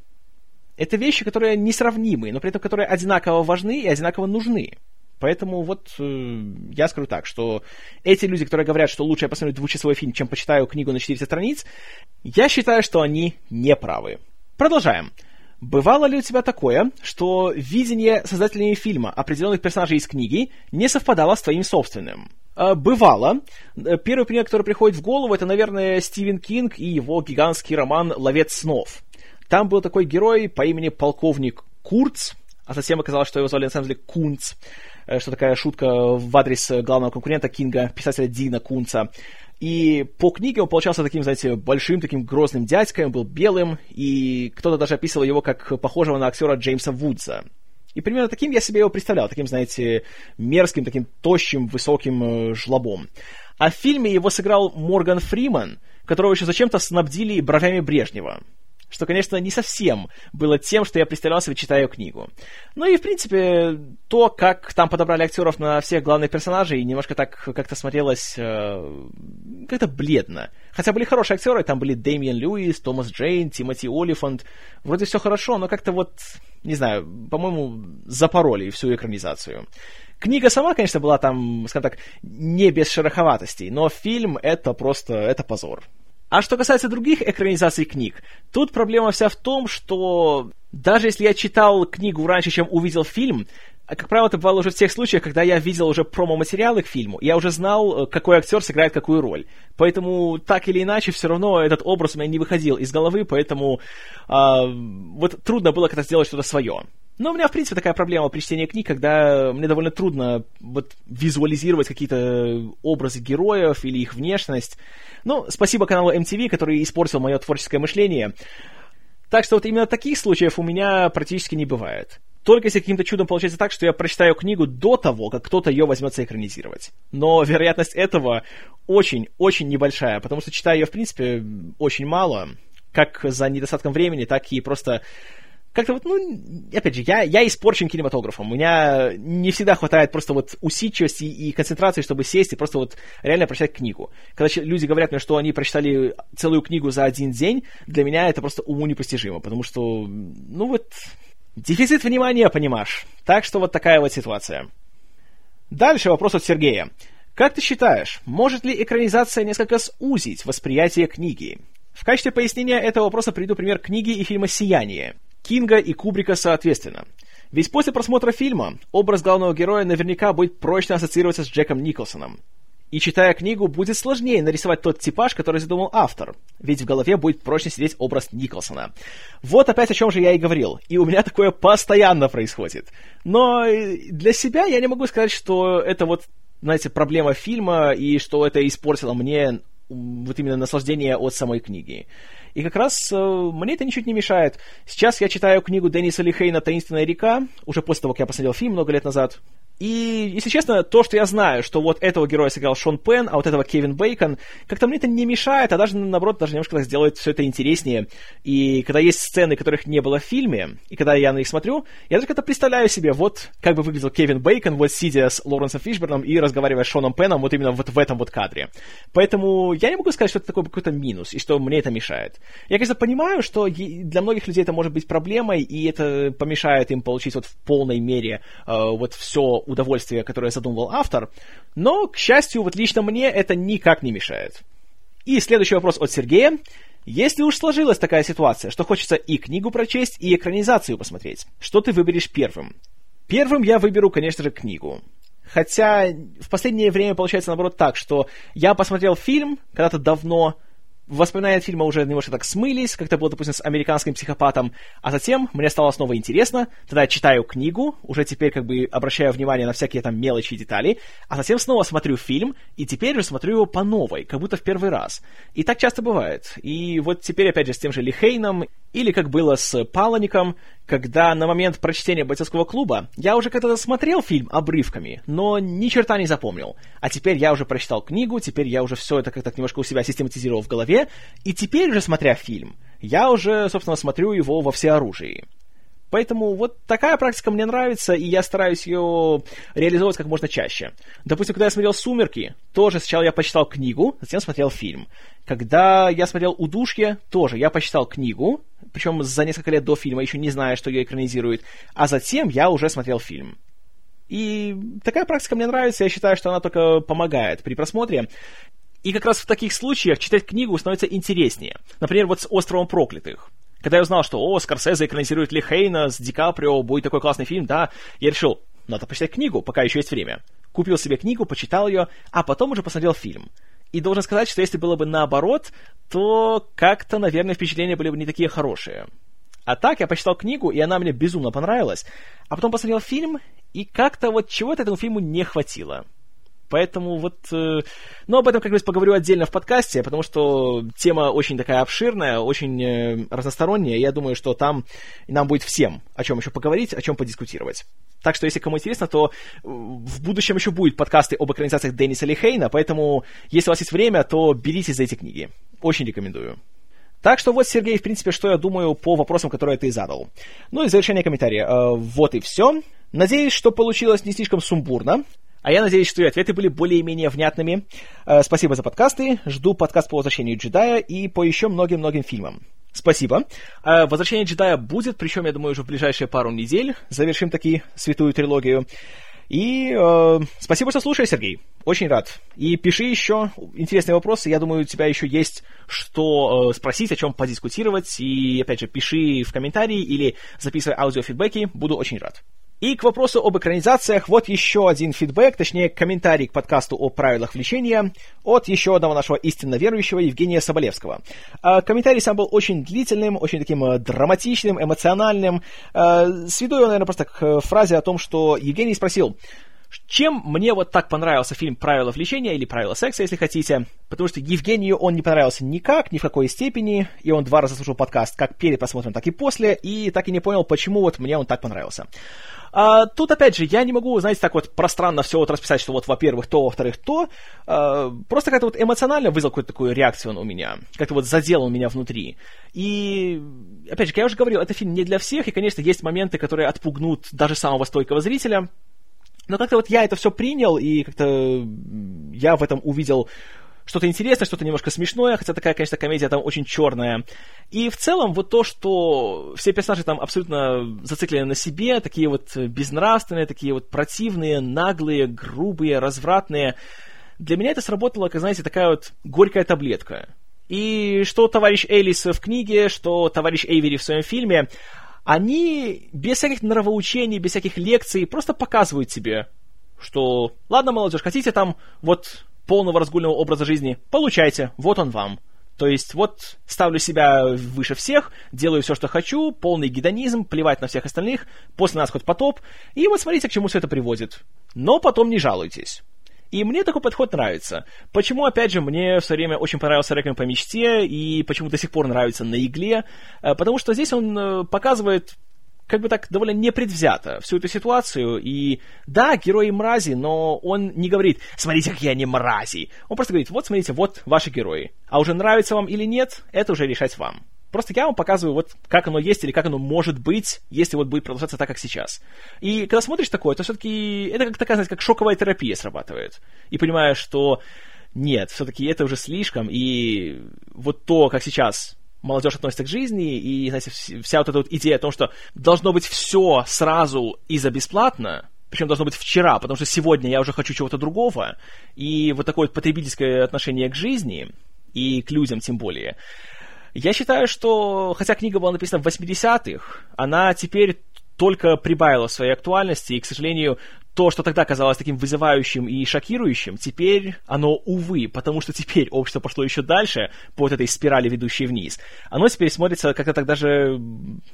Speaker 1: Это вещи, которые несравнимы, но при этом которые одинаково важны и одинаково нужны. Поэтому вот э, я скажу так, что эти люди, которые говорят, что лучше я посмотрю двухчасовой фильм, чем почитаю книгу на 400 страниц, я считаю, что они не правы. Продолжаем. Бывало ли у тебя такое, что видение создателями фильма определенных персонажей из книги не совпадало с твоим собственным? Э, бывало. Э, первый пример, который приходит в голову, это, наверное, Стивен Кинг и его гигантский роман «Ловец снов». Там был такой герой по имени полковник Курц, а затем оказалось, что его звали на самом деле Кунц, что такая шутка в адрес главного конкурента Кинга, писателя Дина Кунца. И по книге он получался таким, знаете, большим, таким грозным дядькой, он был белым, и кто-то даже описывал его как похожего на актера Джеймса Вудса. И примерно таким я себе его представлял, таким, знаете, мерзким, таким тощим, высоким э, жлобом. А в фильме его сыграл Морган Фриман, которого еще зачем-то снабдили бровями Брежнева что, конечно, не совсем было тем, что я представлял себе, читая книгу. Ну и, в принципе, то, как там подобрали актеров на всех главных персонажей, немножко так как-то смотрелось э, как-то бледно. Хотя были хорошие актеры, там были Дэмиан Льюис, Томас Джейн, Тимоти Олифант. Вроде все хорошо, но как-то вот, не знаю, по-моему, запороли всю экранизацию. Книга сама, конечно, была там, скажем так, не без шероховатостей, но фильм — это просто, это позор. А что касается других экранизаций книг, тут проблема вся в том, что даже если я читал книгу раньше, чем увидел фильм, как правило, это бывало уже в тех случаях, когда я видел уже промо-материалы к фильму, я уже знал, э, какой актер сыграет какую роль. Поэтому, так или иначе, все равно этот образ у меня не выходил из головы, поэтому э, вот трудно было как-то сделать что-то свое. Но у меня, в принципе, такая проблема при чтении книг, когда мне довольно трудно вот, визуализировать какие-то образы героев или их внешность. Ну, спасибо каналу MTV, который испортил мое творческое мышление. Так что вот именно таких случаев у меня практически не бывает. Только если каким-то чудом получается так, что я прочитаю книгу до того, как кто-то ее возьмется экранизировать. Но вероятность этого очень-очень небольшая, потому что читаю ее, в принципе, очень мало, как за недостатком времени, так и просто как-то вот, ну, опять же, я, я испорчен кинематографом. У меня не всегда хватает просто вот усидчивости и концентрации, чтобы сесть и просто вот реально прочитать книгу. Когда люди говорят мне, что они прочитали целую книгу за один день, для меня это просто уму непостижимо, потому что, ну вот, дефицит внимания, понимаешь. Так что вот такая вот ситуация. Дальше вопрос от Сергея. Как ты считаешь, может ли экранизация несколько сузить восприятие книги? В качестве пояснения этого вопроса приведу пример книги и фильма «Сияние». Кинга и Кубрика соответственно. Ведь после просмотра фильма образ главного героя наверняка будет прочно ассоциироваться с Джеком Николсоном. И читая книгу, будет сложнее нарисовать тот типаж, который задумал автор, ведь в голове будет прочно сидеть образ Николсона. Вот опять о чем же я и говорил, и у меня такое постоянно происходит. Но для себя я не могу сказать, что это вот, знаете, проблема фильма, и что это испортило мне вот именно наслаждение от самой книги. И как раз э, мне это ничуть не мешает. Сейчас я читаю книгу Денниса Лихейна «Таинственная река», уже после того, как я посмотрел фильм много лет назад. И, если честно, то, что я знаю, что вот этого героя сыграл Шон Пен, а вот этого Кевин Бейкон, как-то мне это не мешает, а даже, наоборот, даже немножко так сделает все это интереснее. И когда есть сцены, которых не было в фильме, и когда я на них смотрю, я даже как-то представляю себе, вот как бы выглядел Кевин Бейкон, вот сидя с Лоренсом Фишберном и разговаривая с Шоном Пеном вот именно вот в этом вот кадре. Поэтому я не могу сказать, что это такой какой-то минус, и что мне это мешает. Я, конечно, понимаю, что для многих людей это может быть проблемой, и это помешает им получить вот в полной мере э, вот все удовольствие, которое задумывал автор, но, к счастью, вот лично мне это никак не мешает. И следующий вопрос от Сергея. Если уж сложилась такая ситуация, что хочется и книгу прочесть, и экранизацию посмотреть, что ты выберешь первым? Первым я выберу, конечно же, книгу. Хотя в последнее время получается наоборот так, что я посмотрел фильм когда-то давно, воспоминания от фильма уже немножко так смылись, как это было, допустим, с американским психопатом, а затем мне стало снова интересно, тогда я читаю книгу, уже теперь как бы обращаю внимание на всякие там мелочи и детали, а затем снова смотрю фильм, и теперь же смотрю его по новой, как будто в первый раз. И так часто бывает. И вот теперь, опять же, с тем же Лихейном, или как было с Палаником, когда на момент прочтения «Бойцовского клуба» я уже когда-то смотрел фильм обрывками, но ни черта не запомнил. А теперь я уже прочитал книгу, теперь я уже все это как-то немножко у себя систематизировал в голове, и теперь уже смотря фильм, я уже, собственно, смотрю его во всеоружии. Поэтому вот такая практика мне нравится, и я стараюсь ее реализовывать как можно чаще. Допустим, когда я смотрел «Сумерки», тоже сначала я почитал книгу, затем смотрел фильм. Когда я смотрел «Удушье», тоже я почитал книгу, причем за несколько лет до фильма, еще не зная, что ее экранизирует, а затем я уже смотрел фильм. И такая практика мне нравится, я считаю, что она только помогает при просмотре. И как раз в таких случаях читать книгу становится интереснее. Например, вот с «Островом проклятых». Когда я узнал, что, о, Скорсезе экранизирует Ли Хейна с Ди Каприо, будет такой классный фильм, да, я решил, надо почитать книгу, пока еще есть время. Купил себе книгу, почитал ее, а потом уже посмотрел фильм. И должен сказать, что если было бы наоборот, то как-то, наверное, впечатления были бы не такие хорошие. А так я почитал книгу, и она мне безумно понравилась. А потом посмотрел фильм, и как-то вот чего-то этому фильму не хватило. Поэтому вот... Э, ну, об этом, как раз поговорю отдельно в подкасте, потому что тема очень такая обширная, очень э, разносторонняя, я думаю, что там нам будет всем о чем еще поговорить, о чем подискутировать. Так что, если кому интересно, то в будущем еще будут подкасты об экранизациях Денниса Лихейна, поэтому, если у вас есть время, то беритесь за эти книги. Очень рекомендую. Так что вот, Сергей, в принципе, что я думаю по вопросам, которые ты задал. Ну и завершение комментария. Э, вот и все. Надеюсь, что получилось не слишком сумбурно. А я надеюсь, что и ответы были более-менее внятными. Э, спасибо за подкасты. Жду подкаст по возвращению джедая и по еще многим-многим фильмам. Спасибо. Э, возвращение джедая будет, причем, я думаю, уже в ближайшие пару недель. Завершим таки святую трилогию. И э, спасибо, что слушаешь, Сергей. Очень рад. И пиши еще интересные вопросы. Я думаю, у тебя еще есть что э, спросить, о чем подискутировать. И, опять же, пиши в комментарии или записывай аудиофидбэки. Буду очень рад. И к вопросу об экранизациях, вот еще один фидбэк, точнее комментарий к подкасту о правилах влечения от еще одного нашего истинно верующего Евгения Соболевского. А, комментарий сам был очень длительным, очень таким э, драматичным, эмоциональным. А, сведу его, наверное, просто к э, фразе о том, что Евгений спросил, чем мне вот так понравился фильм «Правила влечения» или «Правила секса», если хотите, потому что Евгению он не понравился никак, ни в какой степени, и он два раза слушал подкаст как перед просмотром, так и после, и так и не понял, почему вот мне он так понравился. А, тут, опять же, я не могу, знаете, так вот пространно все вот расписать, что вот, во-первых, то, во-вторых, то. А, просто как-то вот эмоционально вызвал какую-то такую реакцию он у меня. Как-то вот задел он меня внутри. И, опять же, как я уже говорил, это фильм не для всех, и, конечно, есть моменты, которые отпугнут даже самого стойкого зрителя. Но как-то вот я это все принял, и как-то я в этом увидел что-то интересное, что-то немножко смешное, хотя такая, конечно, комедия там очень черная. И в целом вот то, что все персонажи там абсолютно зациклены на себе, такие вот безнравственные, такие вот противные, наглые, грубые, развратные, для меня это сработало, как, знаете, такая вот горькая таблетка. И что товарищ Элис в книге, что товарищ Эйвери в своем фильме, они без всяких нравоучений, без всяких лекций просто показывают тебе, что, ладно, молодежь, хотите там вот полного разгульного образа жизни, получайте, вот он вам. То есть вот ставлю себя выше всех, делаю все, что хочу, полный гедонизм, плевать на всех остальных, после нас хоть потоп, и вот смотрите, к чему все это приводит. Но потом не жалуйтесь. И мне такой подход нравится. Почему, опять же, мне все время очень понравился «Реквием по мечте», и почему до сих пор нравится «На игле», э, потому что здесь он э, показывает как бы так довольно непредвзято всю эту ситуацию. И да, герои мрази, но он не говорит, смотрите, какие они мрази. Он просто говорит, вот смотрите, вот ваши герои. А уже нравится вам или нет, это уже решать вам. Просто я вам показываю, вот как оно есть или как оно может быть, если вот будет продолжаться так, как сейчас. И когда смотришь такое, то все-таки это как такая, знаете, как шоковая терапия срабатывает. И понимаешь, что нет, все-таки это уже слишком, и вот то, как сейчас молодежь относится к жизни, и, знаете, вся вот эта вот идея о том, что должно быть все сразу и за бесплатно, причем должно быть вчера, потому что сегодня я уже хочу чего-то другого, и вот такое вот потребительское отношение к жизни, и к людям тем более. Я считаю, что, хотя книга была написана в 80-х, она теперь только прибавила своей актуальности, и, к сожалению, то, что тогда казалось таким вызывающим и шокирующим, теперь оно, увы, потому что теперь общество пошло еще дальше по вот этой спирали, ведущей вниз, оно теперь смотрится как-то так даже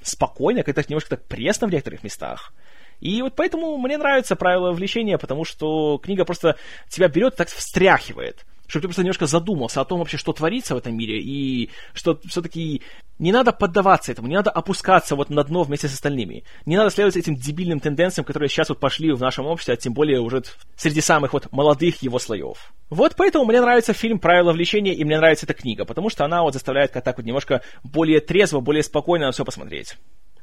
Speaker 1: спокойно, как-то немножко так пресно в некоторых местах. И вот поэтому мне нравится правило влечения, потому что книга просто тебя берет и так встряхивает чтобы ты просто немножко задумался о том вообще, что творится в этом мире, и что все-таки не надо поддаваться этому, не надо опускаться вот на дно вместе с остальными. Не надо следовать этим дебильным тенденциям, которые сейчас вот пошли в нашем обществе, а тем более уже среди самых вот молодых его слоев. Вот поэтому мне нравится фильм «Правила влечения», и мне нравится эта книга, потому что она вот заставляет как так вот немножко более трезво, более спокойно на все посмотреть.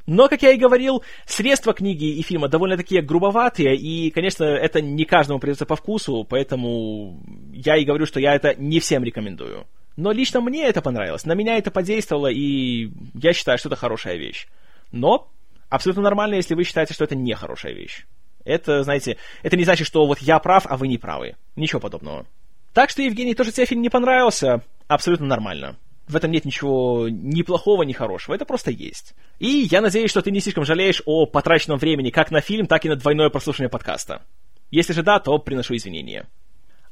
Speaker 1: Но, как я и говорил, средства книги и фильма довольно такие грубоватые, и, конечно, это не каждому придется по вкусу, поэтому я и говорю, что я это не всем рекомендую. Но лично мне это понравилось, на меня это подействовало, и я считаю, что это хорошая вещь. Но абсолютно нормально, если вы считаете, что это не хорошая вещь. Это, знаете, это не значит, что вот я прав, а вы не правы. Ничего подобного. Так что, Евгений, тоже тебе фильм не понравился, абсолютно нормально. В этом нет ничего ни плохого, ни хорошего. Это просто есть. И я надеюсь, что ты не слишком жалеешь о потраченном времени как на фильм, так и на двойное прослушивание подкаста. Если же да, то приношу извинения.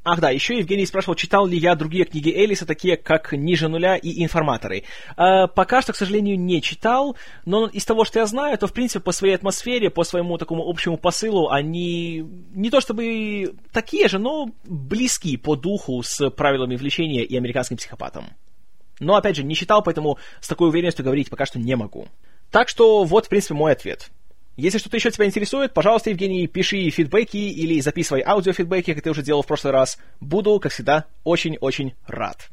Speaker 1: Ах да, еще Евгений спрашивал, читал ли я другие книги Элиса, такие как «Ниже нуля» и «Информаторы». Э, пока что, к сожалению, не читал, но из того, что я знаю, то, в принципе, по своей атмосфере, по своему такому общему посылу, они не то чтобы такие же, но близки по духу с правилами влечения и американским психопатом. Но, опять же, не читал, поэтому с такой уверенностью говорить пока что не могу. Так что вот, в принципе, мой ответ. Если что-то еще тебя интересует, пожалуйста, Евгений, пиши фидбэки или записывай аудиофидбэки, как ты уже делал в прошлый раз. Буду, как всегда, очень-очень рад.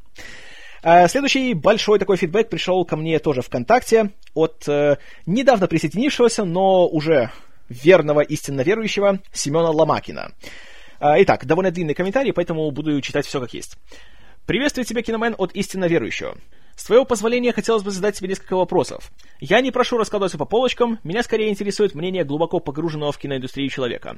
Speaker 1: А, следующий большой такой фидбэк пришел ко мне тоже ВКонтакте от э, недавно присоединившегося, но уже верного истинно верующего Семена Ломакина. А, итак, довольно длинный комментарий, поэтому буду читать все как есть. Приветствую тебя, киномен, от истинно верующего. С твоего позволения хотелось бы задать тебе несколько вопросов. Я не прошу раскладываться по полочкам, меня скорее интересует мнение глубоко погруженного в киноиндустрию человека.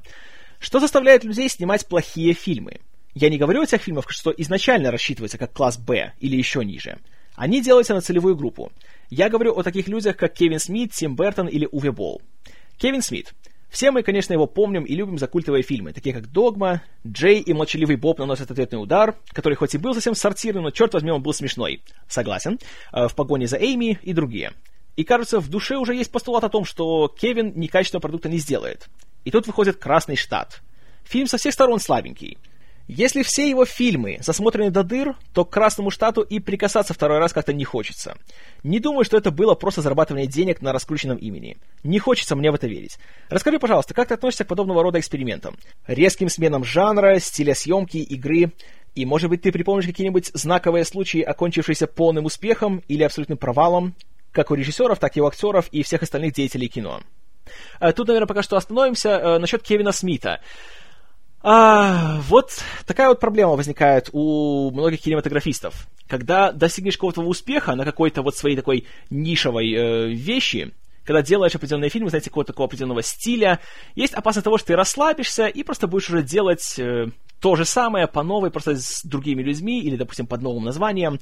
Speaker 1: Что заставляет людей снимать плохие фильмы? Я не говорю о тех фильмах, что изначально рассчитываются как класс Б или еще ниже. Они делаются на целевую группу. Я говорю о таких людях, как Кевин Смит, Тим Бертон или Уве Болл. Кевин Смит. Все мы, конечно, его помним и любим за культовые фильмы, такие как «Догма», «Джей» и «Молчаливый Боб наносят ответный удар», который хоть и был совсем сортирным, но, черт возьми, он был смешной. Согласен. Э, «В погоне за Эйми» и другие. И, кажется, в душе уже есть постулат о том, что Кевин некачественного продукта не сделает. И тут выходит «Красный штат». Фильм со всех сторон слабенький. Если все его фильмы засмотрены до дыр, то к Красному Штату и прикасаться второй раз как-то не хочется. Не думаю, что это было просто зарабатывание денег на раскрученном имени. Не хочется мне в это верить. Расскажи, пожалуйста, как ты относишься к подобного рода экспериментам? Резким сменам жанра, стиля съемки, игры. И, может быть, ты припомнишь какие-нибудь знаковые случаи, окончившиеся полным успехом или абсолютным провалом, как у режиссеров, так и у актеров и всех остальных деятелей кино. Э, тут, наверное, пока что остановимся. Э, насчет Кевина Смита. А, вот такая вот проблема возникает у многих кинематографистов. Когда достигнешь какого-то успеха на какой-то вот своей такой нишевой э, вещи, когда делаешь определенные фильмы, знаете, какого-то такого определенного стиля, есть опасность того, что ты расслабишься и просто будешь уже делать э, то же самое по новой, просто с другими людьми или, допустим, под новым названием.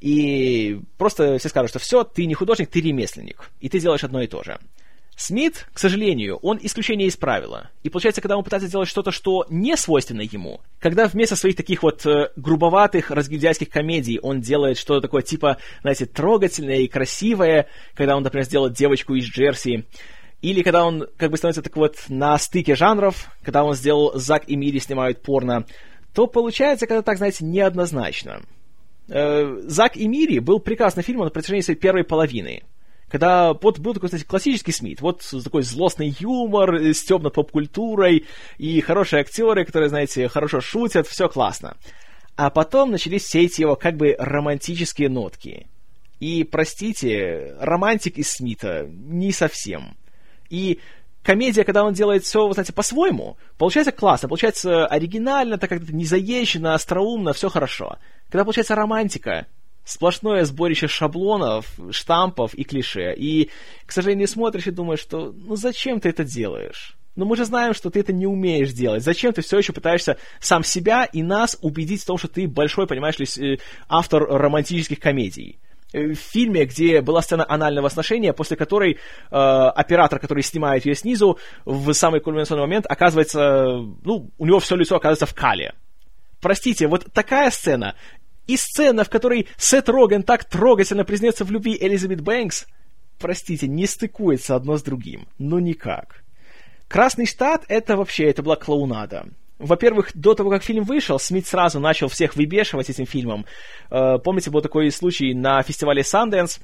Speaker 1: И просто все скажут, что все, ты не художник, ты ремесленник, и ты делаешь одно и то же. Смит, к сожалению, он исключение из правила. И получается, когда он пытается сделать что-то, что не свойственно ему, когда вместо своих таких вот э, грубоватых разгильдяйских комедий он делает что-то такое типа, знаете, трогательное и красивое, когда он, например, сделает девочку из Джерси, или когда он как бы становится так вот на стыке жанров, когда он сделал Зак и Мири снимают порно, то получается, когда так, знаете, неоднозначно. Э, Зак и Мири был прекрасный фильм на протяжении своей первой половины когда вот был такой, кстати, классический Смит, вот такой злостный юмор с темной поп-культурой и хорошие актеры, которые, знаете, хорошо шутят, все классно. А потом начались все эти его как бы романтические нотки. И, простите, романтик из Смита не совсем. И комедия, когда он делает все, вы знаете, по-своему, получается классно, получается оригинально, так как-то незаезженно, остроумно, все хорошо. Когда получается романтика, сплошное сборище шаблонов, штампов и клише. И, к сожалению, смотришь и думаешь, что ну зачем ты это делаешь? Но мы же знаем, что ты это не умеешь делать. Зачем ты все еще пытаешься сам себя и нас убедить в том, что ты большой, понимаешь ли, э, автор романтических комедий? Э, в фильме, где была сцена анального сношения, после которой э, оператор, который снимает ее снизу, в самый кульминационный момент оказывается, ну, у него все лицо оказывается в кале. Простите, вот такая сцена, и сцена, в которой Сет Роген так трогательно признается в любви Элизабет Бэнкс, простите, не стыкуется одно с другим. Ну никак. «Красный штат» — это вообще, это была клоунада. Во-первых, до того, как фильм вышел, Смит сразу начал всех выбешивать этим фильмом. Э, помните, был такой случай на фестивале Sundance,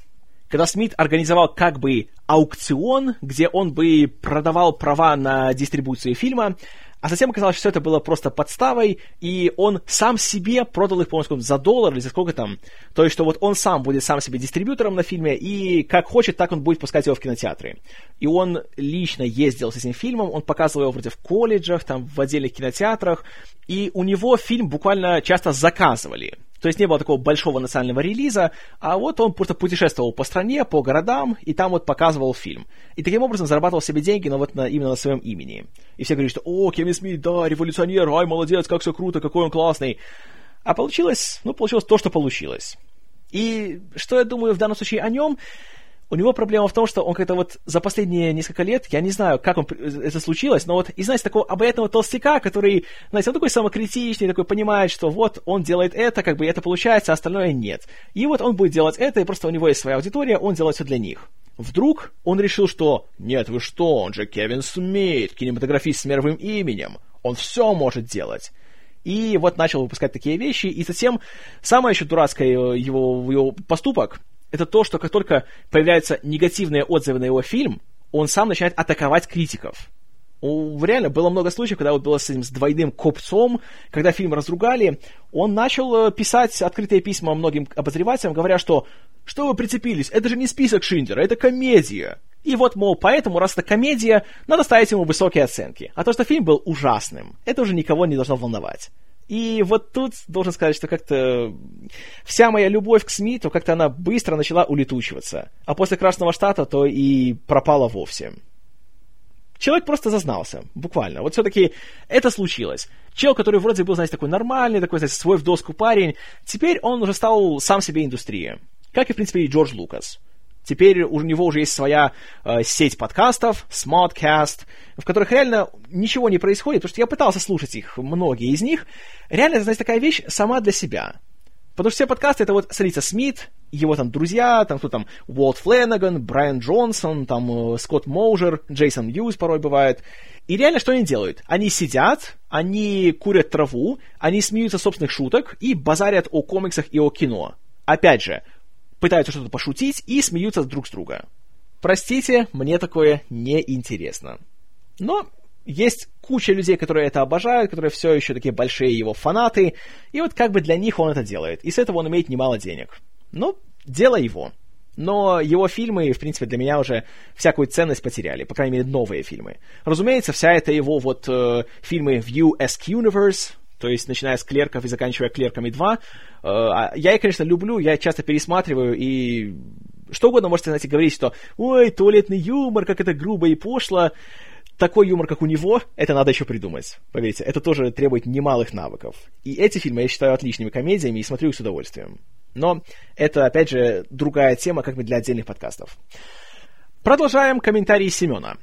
Speaker 1: когда Смит организовал как бы аукцион, где он бы продавал права на дистрибуцию фильма, а затем оказалось, что все это было просто подставой, и он сам себе продал их, по-моему, за доллар или за сколько там. То есть, что вот он сам будет сам себе дистрибьютором на фильме, и как хочет, так он будет пускать его в кинотеатры. И он лично ездил с этим фильмом, он показывал его вроде в колледжах, там, в отдельных кинотеатрах, и у него фильм буквально часто заказывали. То есть не было такого большого национального релиза, а вот он просто путешествовал по стране, по городам, и там вот показывал фильм. И таким образом зарабатывал себе деньги, но вот на, именно на своем имени. И все говорили, что «О, Кевин Смит, да, революционер, ай, молодец, как все круто, какой он классный». А получилось, ну, получилось то, что получилось. И что я думаю в данном случае о нем? У него проблема в том, что он как-то вот за последние несколько лет, я не знаю, как он, это случилось, но вот из, знаете, такого обаятельного толстяка, который, знаете, он такой самокритичный, такой понимает, что вот он делает это, как бы это получается, а остальное нет. И вот он будет делать это, и просто у него есть своя аудитория, он делает все для них. Вдруг он решил, что «Нет, вы что, он же Кевин Смит, кинематографист с мировым именем, он все может делать». И вот начал выпускать такие вещи, и затем самое еще дурацкое его, его поступок — это то, что как только появляются негативные отзывы на его фильм, он сам начинает атаковать критиков. У, реально было много случаев, когда вот было с этим с двойным копцом, когда фильм разругали, он начал э, писать открытые письма многим обозревателям, говоря, что «Что вы прицепились? Это же не список Шиндера, это комедия!» И вот, мол, поэтому, раз это комедия, надо ставить ему высокие оценки. А то, что фильм был ужасным, это уже никого не должно волновать. И вот тут должен сказать, что как-то вся моя любовь к Смиту, как-то она быстро начала улетучиваться. А после Красного Штата то и пропала вовсе. Человек просто зазнался, буквально. Вот все-таки это случилось. Чел, который вроде был, знаете, такой нормальный, такой, знаете, свой в доску парень, теперь он уже стал сам себе индустрией. Как и, в принципе, и Джордж Лукас. Теперь у него уже есть своя э, сеть подкастов, Smartcast, в которых реально ничего не происходит, потому что я пытался слушать их, многие из них. Реально, это, знаете, такая вещь сама для себя. Потому что все подкасты это вот Сарица Смит, его там друзья, там кто там, Уолт Фленнеган, Брайан Джонсон, там э, Скотт Моужер, Джейсон Юз порой бывает. И реально что они делают? Они сидят, они курят траву, они смеются собственных шуток и базарят о комиксах и о кино. Опять же, пытаются что-то пошутить и смеются друг с друга. Простите, мне такое не интересно. Но есть куча людей, которые это обожают, которые все еще такие большие его фанаты, и вот как бы для них он это делает, и с этого он имеет немало денег. Ну, дело его. Но его фильмы, в принципе, для меня уже всякую ценность потеряли, по крайней мере, новые фильмы. Разумеется, вся эта его вот э, фильмы View Esque Universe, то есть начиная с клерков и заканчивая клерками 2. Э, а я их, конечно, люблю, я часто пересматриваю, и что угодно можете, знаете, говорить, что «Ой, туалетный юмор, как это грубо и пошло». Такой юмор, как у него, это надо еще придумать. Поверьте, это тоже требует немалых навыков. И эти фильмы я считаю отличными комедиями и смотрю их с удовольствием. Но это, опять же, другая тема, как бы для отдельных подкастов. Продолжаем комментарии Семена.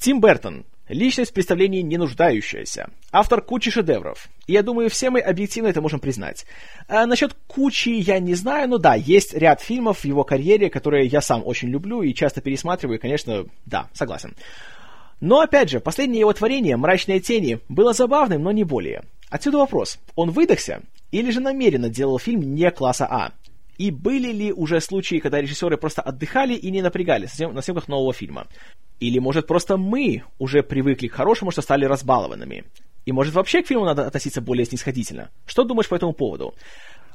Speaker 1: Тим Бертон. Личность в представлении не нуждающаяся. Автор кучи шедевров. И я думаю, все мы объективно это можем признать. А насчет кучи я не знаю, но да, есть ряд фильмов в его карьере, которые я сам очень люблю и часто пересматриваю, и, конечно, да, согласен. Но, опять же, последнее его творение «Мрачные тени» было забавным, но не более. Отсюда вопрос, он выдохся или же намеренно делал фильм не класса А? И были ли уже случаи, когда режиссеры просто отдыхали и не напрягались на съемках нового фильма? Или, может, просто мы уже привыкли к хорошему, что стали разбалованными? И, может, вообще к фильму надо относиться более снисходительно? Что думаешь по этому поводу?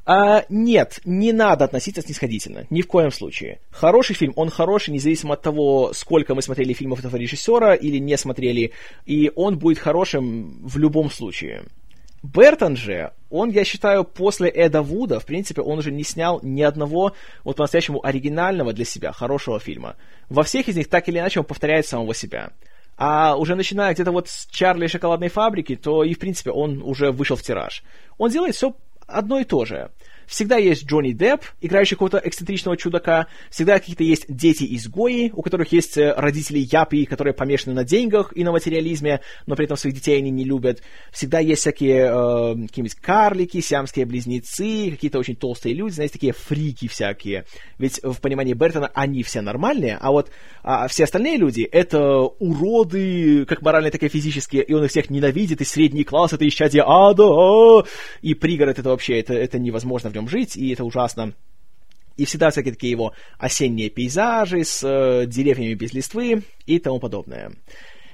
Speaker 1: А, нет, не надо относиться снисходительно, ни в коем случае. Хороший фильм, он хороший, независимо от того, сколько мы смотрели фильмов этого режиссера или не смотрели, и он будет хорошим в любом случае. Бертон же, он, я считаю, после Эда Вуда, в принципе, он уже не снял ни одного вот по-настоящему оригинального для себя хорошего фильма. Во всех из них так или иначе он повторяет самого себя. А уже начиная где-то вот с Чарли и шоколадной фабрики, то и, в принципе, он уже вышел в тираж. Он делает все одно и то же всегда есть Джонни Депп, играющий какого-то эксцентричного чудака, всегда какие-то есть дети-изгои, у которых есть э, родители япи, которые помешаны на деньгах и на материализме, но при этом своих детей они не любят. Всегда есть всякие э, какие-нибудь карлики, сиамские близнецы, какие-то очень толстые люди, знаете, такие фрики всякие. Ведь в понимании Бертона они все нормальные, а вот а все остальные люди — это уроды, как моральные, так и физические, и он их всех ненавидит, и средний класс — это исчадие ада, и пригород — это вообще, это, это невозможно нем жить, и это ужасно. И всегда всякие такие его осенние пейзажи с э, деревьями без листвы и тому подобное.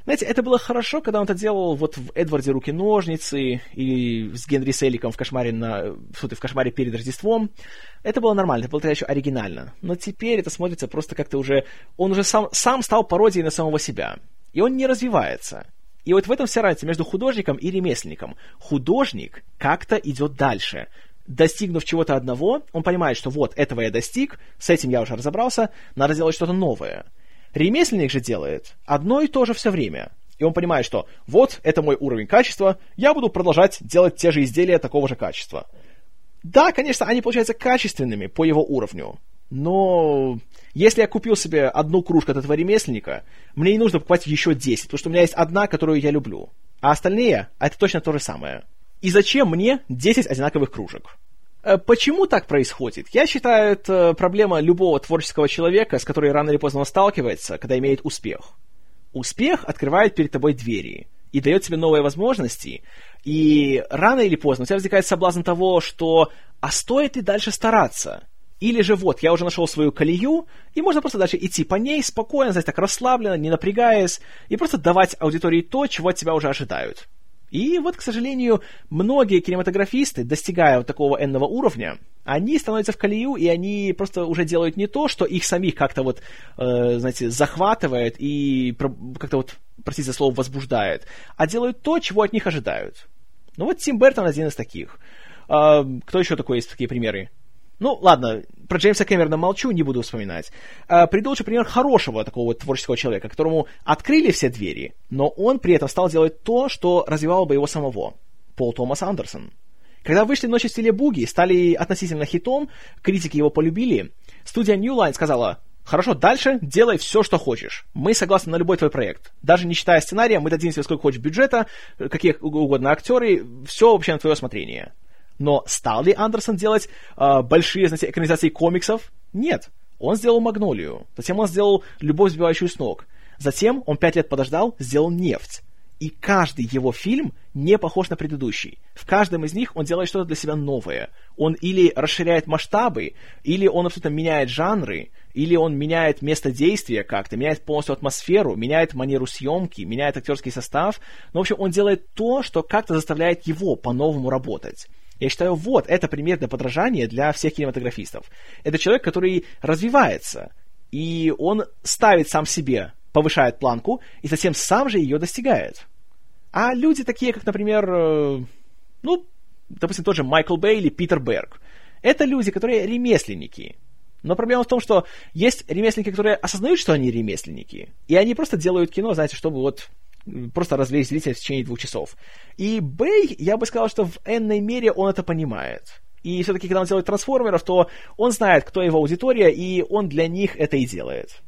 Speaker 1: Знаете, это было хорошо, когда он это делал вот в Эдварде Руки-ножницы или с Генри Селиком в кошмаре, на, в, в кошмаре перед Рождеством. Это было нормально, это было тогда еще оригинально. Но теперь это смотрится просто как-то уже... Он уже сам, сам стал пародией на самого себя. И он не развивается. И вот в этом вся разница между художником и ремесленником. Художник как-то идет дальше достигнув чего-то одного, он понимает, что вот, этого я достиг, с этим я уже разобрался, надо сделать что-то новое. Ремесленник же делает одно и то же все время. И он понимает, что вот, это мой уровень качества, я буду продолжать делать те же изделия такого же качества. Да, конечно, они получаются качественными по его уровню, но если я купил себе одну кружку от этого ремесленника, мне не нужно покупать еще 10, потому что у меня есть одна, которую я люблю. А остальные, это точно то же самое. И зачем мне 10 одинаковых кружек? Э, почему так происходит? Я считаю, это проблема любого творческого человека, с которой рано или поздно он сталкивается, когда имеет успех. Успех открывает перед тобой двери и дает тебе новые возможности, и рано или поздно у тебя возникает соблазн того, что «а стоит ли дальше стараться?» Или же вот, я уже нашел свою колею, и можно просто дальше идти по ней спокойно, знаете, так расслабленно, не напрягаясь, и просто давать аудитории то, чего от тебя уже ожидают. И вот, к сожалению, многие кинематографисты, достигая вот такого энного уровня, они становятся в колею, и они просто уже делают не то, что их самих как-то вот, э, знаете, захватывает и как-то вот, простите за слово, возбуждает, а делают то, чего от них ожидают. Ну вот Тим Бертон один из таких. Э, кто еще такой есть такие примеры? Ну, ладно, про Джеймса Кэмерона молчу, не буду вспоминать. А, приду лучше пример хорошего такого вот творческого человека, которому открыли все двери, но он при этом стал делать то, что развивало бы его самого. Пол Томас Андерсон. Когда вышли «Ночи в стиле буги», стали относительно хитом, критики его полюбили, студия New Line сказала, Хорошо, дальше делай все, что хочешь. Мы согласны на любой твой проект. Даже не считая сценария, мы дадим тебе сколько хочешь бюджета, какие угодно актеры, все вообще на твое усмотрение. Но стал ли Андерсон делать э, большие, знаете, экранизации комиксов? Нет. Он сделал «Магнолию». Затем он сделал «Любовь, сбивающую с ног». Затем он пять лет подождал, сделал «Нефть». И каждый его фильм не похож на предыдущий. В каждом из них он делает что-то для себя новое. Он или расширяет масштабы, или он абсолютно меняет жанры, или он меняет место действия как-то, меняет полностью атмосферу, меняет манеру съемки, меняет актерский состав. Но, в общем, он делает то, что как-то заставляет его по-новому работать. Я считаю, вот, это пример для подражания для всех кинематографистов. Это человек, который развивается, и он ставит сам себе, повышает планку, и затем сам же ее достигает. А люди такие, как, например, э, ну, допустим, тот же Майкл Бэй или Питер Берг, это люди, которые ремесленники. Но проблема в том, что есть ремесленники, которые осознают, что они ремесленники, и они просто делают кино, знаете, чтобы вот просто развлечь зрителя в течение двух часов. И Бэй, я бы сказал, что в энной мере он это понимает. И все-таки, когда он делает трансформеров, то он знает, кто его аудитория, и он для них это и делает.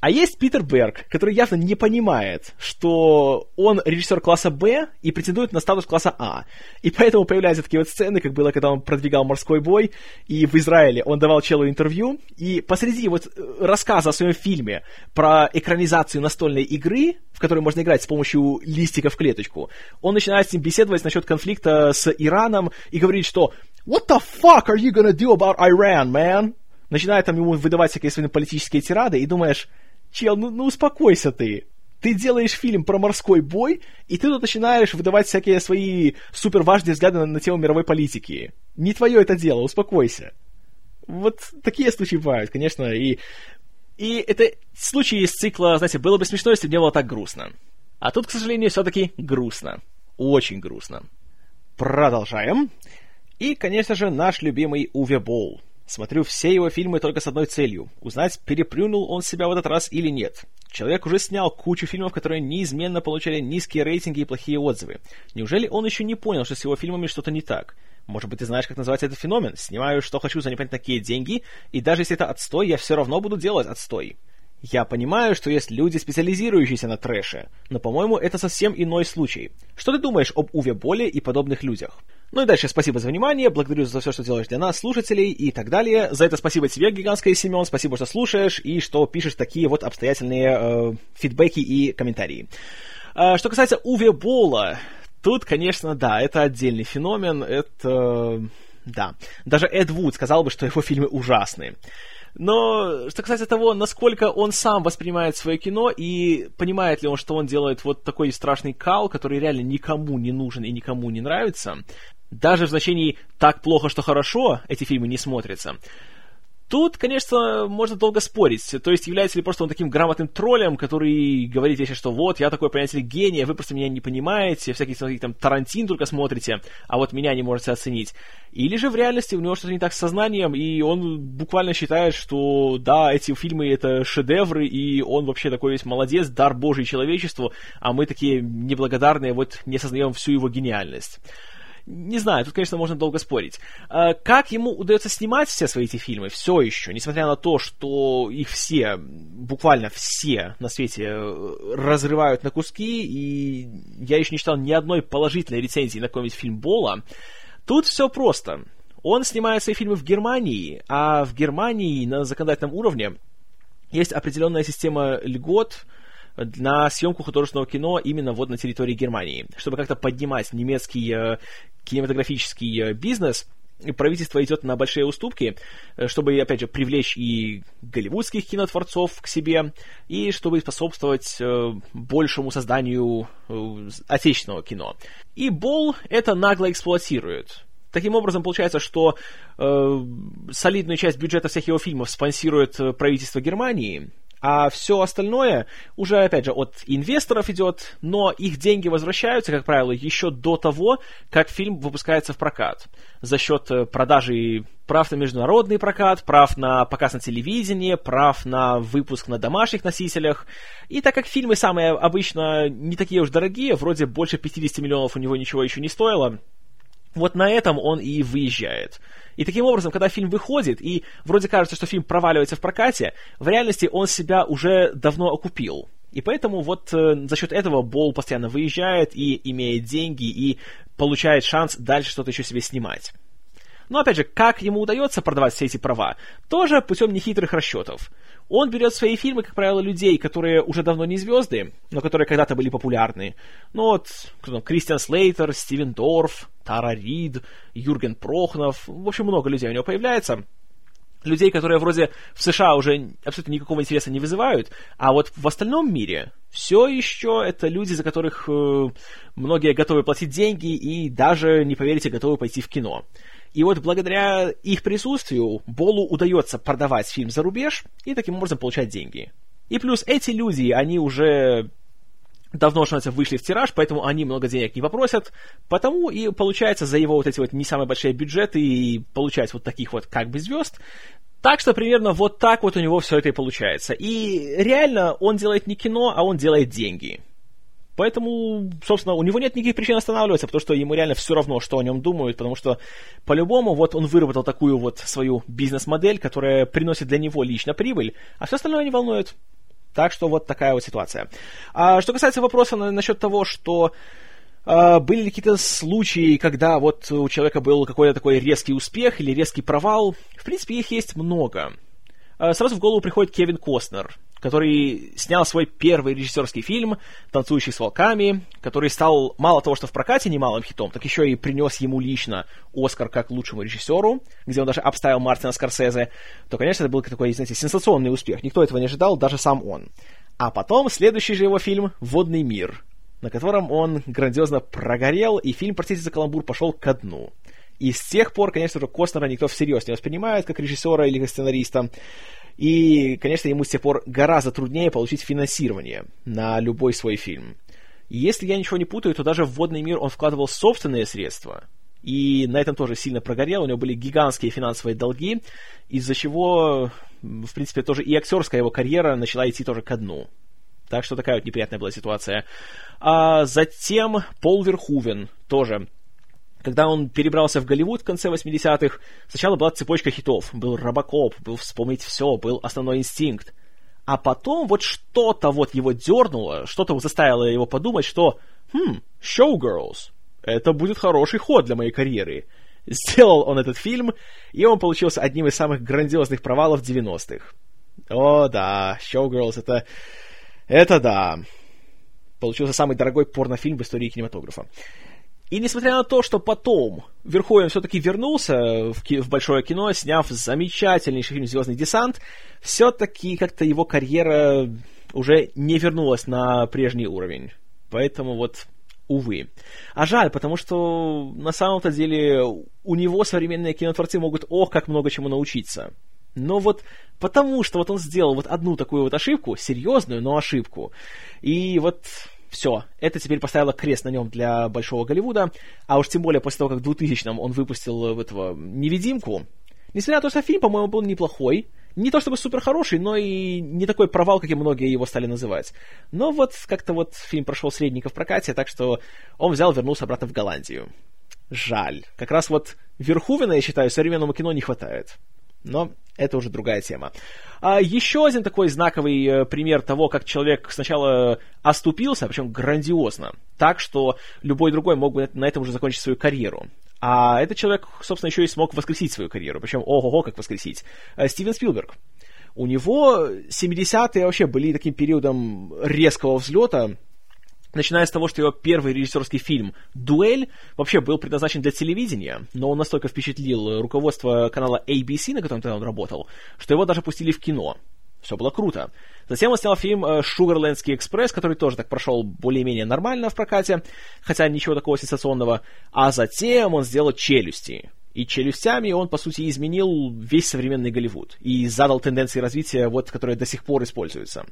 Speaker 1: А есть Питер Берг, который явно не понимает, что он режиссер класса Б и претендует на статус класса А. И поэтому появляются такие вот сцены, как было, когда он продвигал морской бой, и в Израиле он давал челу интервью, и посреди вот э, рассказа о своем фильме про экранизацию настольной игры, в которой можно играть с помощью листика в клеточку, он начинает с ним беседовать насчет конфликта с Ираном и говорит, что «What the fuck are you gonna do about Iran, man?» Начинает там ему выдавать всякие свои политические тирады, и думаешь чел, ну, ну успокойся ты. Ты делаешь фильм про морской бой, и ты тут начинаешь выдавать всякие свои супер важные взгляды на, на тему мировой политики. Не твое это дело, успокойся. Вот такие случаи бывают, конечно, и, и это случаи из цикла, знаете, было бы смешно, если бы не было так грустно. А тут, к сожалению, все-таки грустно. Очень грустно. Продолжаем. И, конечно же, наш любимый Уве Болл. Смотрю все его фильмы только с одной целью – узнать, переплюнул он себя в этот раз или нет. Человек уже снял кучу фильмов, которые неизменно получали низкие рейтинги и плохие отзывы. Неужели он еще не понял, что с его фильмами что-то не так? Может быть, ты знаешь, как называется этот феномен? Снимаю, что хочу за непонятно какие деньги, и даже если это отстой, я все равно буду делать отстой. Я понимаю, что есть люди, специализирующиеся на трэше, но, по-моему, это совсем иной случай. Что ты думаешь об Уве Боле и подобных людях? Ну и дальше спасибо за внимание, благодарю за все, что делаешь для нас, слушателей и так далее. За это спасибо тебе, гигантское Семен, спасибо, что слушаешь и что пишешь такие вот обстоятельные э, фидбэки и комментарии. Э, что касается Уве Бола, тут, конечно, да, это отдельный феномен, это... да. Даже Эд Вуд сказал бы, что его фильмы ужасные. Но что касается того, насколько он сам воспринимает свое кино и понимает ли он, что он делает вот такой страшный кал, который реально никому не нужен и никому не нравится, даже в значении «так плохо, что хорошо» эти фильмы не смотрятся, Тут, конечно, можно долго спорить. То есть, является ли просто он таким грамотным троллем, который говорит вещи, что вот, я такой понятие гения, вы просто меня не понимаете, всякие, всякие там Тарантин только смотрите, а вот меня не можете оценить. Или же в реальности у него что-то не так с сознанием, и он буквально считает, что да, эти фильмы это шедевры, и он вообще такой весь молодец, дар Божий человечеству, а мы такие неблагодарные, вот не осознаем всю его гениальность. Не знаю, тут, конечно, можно долго спорить. А, как ему удается снимать все свои эти фильмы, все еще, несмотря на то, что их все, буквально все на свете э, разрывают на куски, и я еще не читал ни одной положительной рецензии на какой-нибудь фильм Бола, тут все просто. Он снимает свои фильмы в Германии, а в Германии на законодательном уровне есть определенная система льгот, на съемку художественного кино именно вот на территории Германии. Чтобы как-то поднимать немецкий э, кинематографический э, бизнес, правительство идет на большие уступки, э, чтобы, опять же, привлечь и голливудских кинотворцов к себе, и чтобы способствовать большему созданию отечественного кино. И Бол это нагло эксплуатирует. Таким образом, получается, что э, солидную часть бюджета всех его фильмов спонсирует правительство Германии, а все остальное уже, опять же, от инвесторов идет, но их деньги возвращаются, как правило, еще до того, как фильм выпускается в прокат. За счет э, продажи прав на международный прокат, прав на показ на телевидении, прав на выпуск на домашних носителях. И так как фильмы самые обычно не такие уж дорогие, вроде больше 50 миллионов у него ничего еще не стоило, вот на этом он и выезжает. И таким образом, когда фильм выходит, и вроде кажется, что фильм проваливается в прокате, в реальности он себя уже давно окупил. И поэтому вот э, за счет этого Бол постоянно выезжает и имеет деньги, и получает шанс дальше что-то еще себе снимать. Но опять же, как ему удается продавать все эти права? Тоже путем нехитрых расчетов. Он берет свои фильмы, как правило, людей, которые уже давно не звезды, но которые когда-то были популярны. Ну вот, там, Кристиан Слейтер, Стивен Дорф, Тара Рид, Юрген Прохнов. В общем, много людей у него появляется. Людей, которые вроде в США уже абсолютно никакого интереса не вызывают, а вот в остальном мире все еще это люди, за которых э, многие готовы платить деньги и даже, не поверите, готовы пойти в кино. И вот благодаря их присутствию Болу удается продавать фильм за рубеж и таким образом получать деньги. И плюс эти люди, они уже давно, что называется, вышли в тираж, поэтому они много денег не попросят, потому и получается за его вот эти вот не самые большие бюджеты и получать вот таких вот как бы звезд. Так что примерно вот так вот у него все это и получается. И реально он делает не кино, а он делает деньги. Поэтому, собственно, у него нет никаких причин останавливаться, потому что ему реально все равно, что о нем думают, потому что по-любому вот он выработал такую вот свою бизнес-модель, которая приносит для него лично прибыль, а все остальное не волнует. Так что вот такая вот ситуация. А что касается вопроса на, насчет того, что а, были ли какие-то случаи, когда вот у человека был какой-то такой резкий успех или резкий провал, в принципе, их есть много. А, сразу в голову приходит Кевин Костнер, который снял свой первый режиссерский фильм «Танцующий с волками», который стал мало того, что в прокате немалым хитом, так еще и принес ему лично Оскар как лучшему режиссеру, где он даже обставил Мартина Скорсезе, то, конечно, это был такой, знаете, сенсационный успех. Никто этого не ожидал, даже сам он. А потом следующий же его фильм «Водный мир», на котором он грандиозно прогорел, и фильм, простите за каламбур, пошел ко дну. И с тех пор, конечно же, Костнера никто всерьез не воспринимает как режиссера или как сценариста. И, конечно, ему с тех пор гораздо труднее получить финансирование на любой свой фильм. И если я ничего не путаю, то даже в «Водный мир» он вкладывал собственные средства. И на этом тоже сильно прогорел, у него были гигантские финансовые долги, из-за чего, в принципе, тоже и актерская его карьера начала идти тоже ко дну. Так что такая вот неприятная была ситуация. А затем Пол Верхувен тоже когда он перебрался в Голливуд в конце 80-х, сначала была цепочка хитов. Был Робокоп, был «Вспомнить все», был «Основной инстинкт». А потом вот что-то вот его дернуло, что-то заставило его подумать, что «Хм, Showgirls, это будет хороший ход для моей карьеры». Сделал он этот фильм, и он получился одним из самых грандиозных провалов 90-х. О, да, Showgirls, это... Это да. Получился самый дорогой порнофильм в истории кинематографа. И несмотря на то, что потом Верховен все-таки вернулся в, в большое кино, сняв замечательнейший фильм «Звездный десант», все-таки как-то его карьера уже не вернулась на прежний уровень. Поэтому вот, увы. А жаль, потому что на самом-то деле у него современные кинотворцы могут ох, как много чему научиться. но вот потому что вот он сделал вот одну такую вот ошибку, серьезную, но ошибку, и вот все, это теперь поставило крест на нем для Большого Голливуда, а уж тем более после того, как в 2000-м он выпустил этого «Невидимку», несмотря на то, что фильм, по-моему, был неплохой, не то чтобы супер хороший, но и не такой провал, как и многие его стали называть. Но вот как-то вот фильм прошел средненько в прокате, так что он взял, вернулся обратно в Голландию. Жаль. Как раз вот Верхувина, я считаю, современному кино не хватает. Но это уже другая тема. А еще один такой знаковый э, пример того, как человек сначала оступился, причем грандиозно, так что любой другой мог бы на этом уже закончить свою карьеру. А этот человек, собственно, еще и смог воскресить свою карьеру, причем ого-го, как воскресить. Э, Стивен Спилберг. У него 70-е вообще были таким периодом резкого взлета, начиная с того, что его первый режиссерский фильм «Дуэль» вообще был предназначен для телевидения, но он настолько впечатлил руководство канала ABC, на котором тогда он работал, что его даже пустили в кино. Все было круто. Затем он снял фильм «Шугарлендский экспресс», который тоже так прошел более-менее нормально в прокате, хотя ничего такого сенсационного. А затем он сделал «Челюсти». И челюстями он, по сути, изменил весь современный Голливуд и задал тенденции развития, вот, которые до сих пор используются.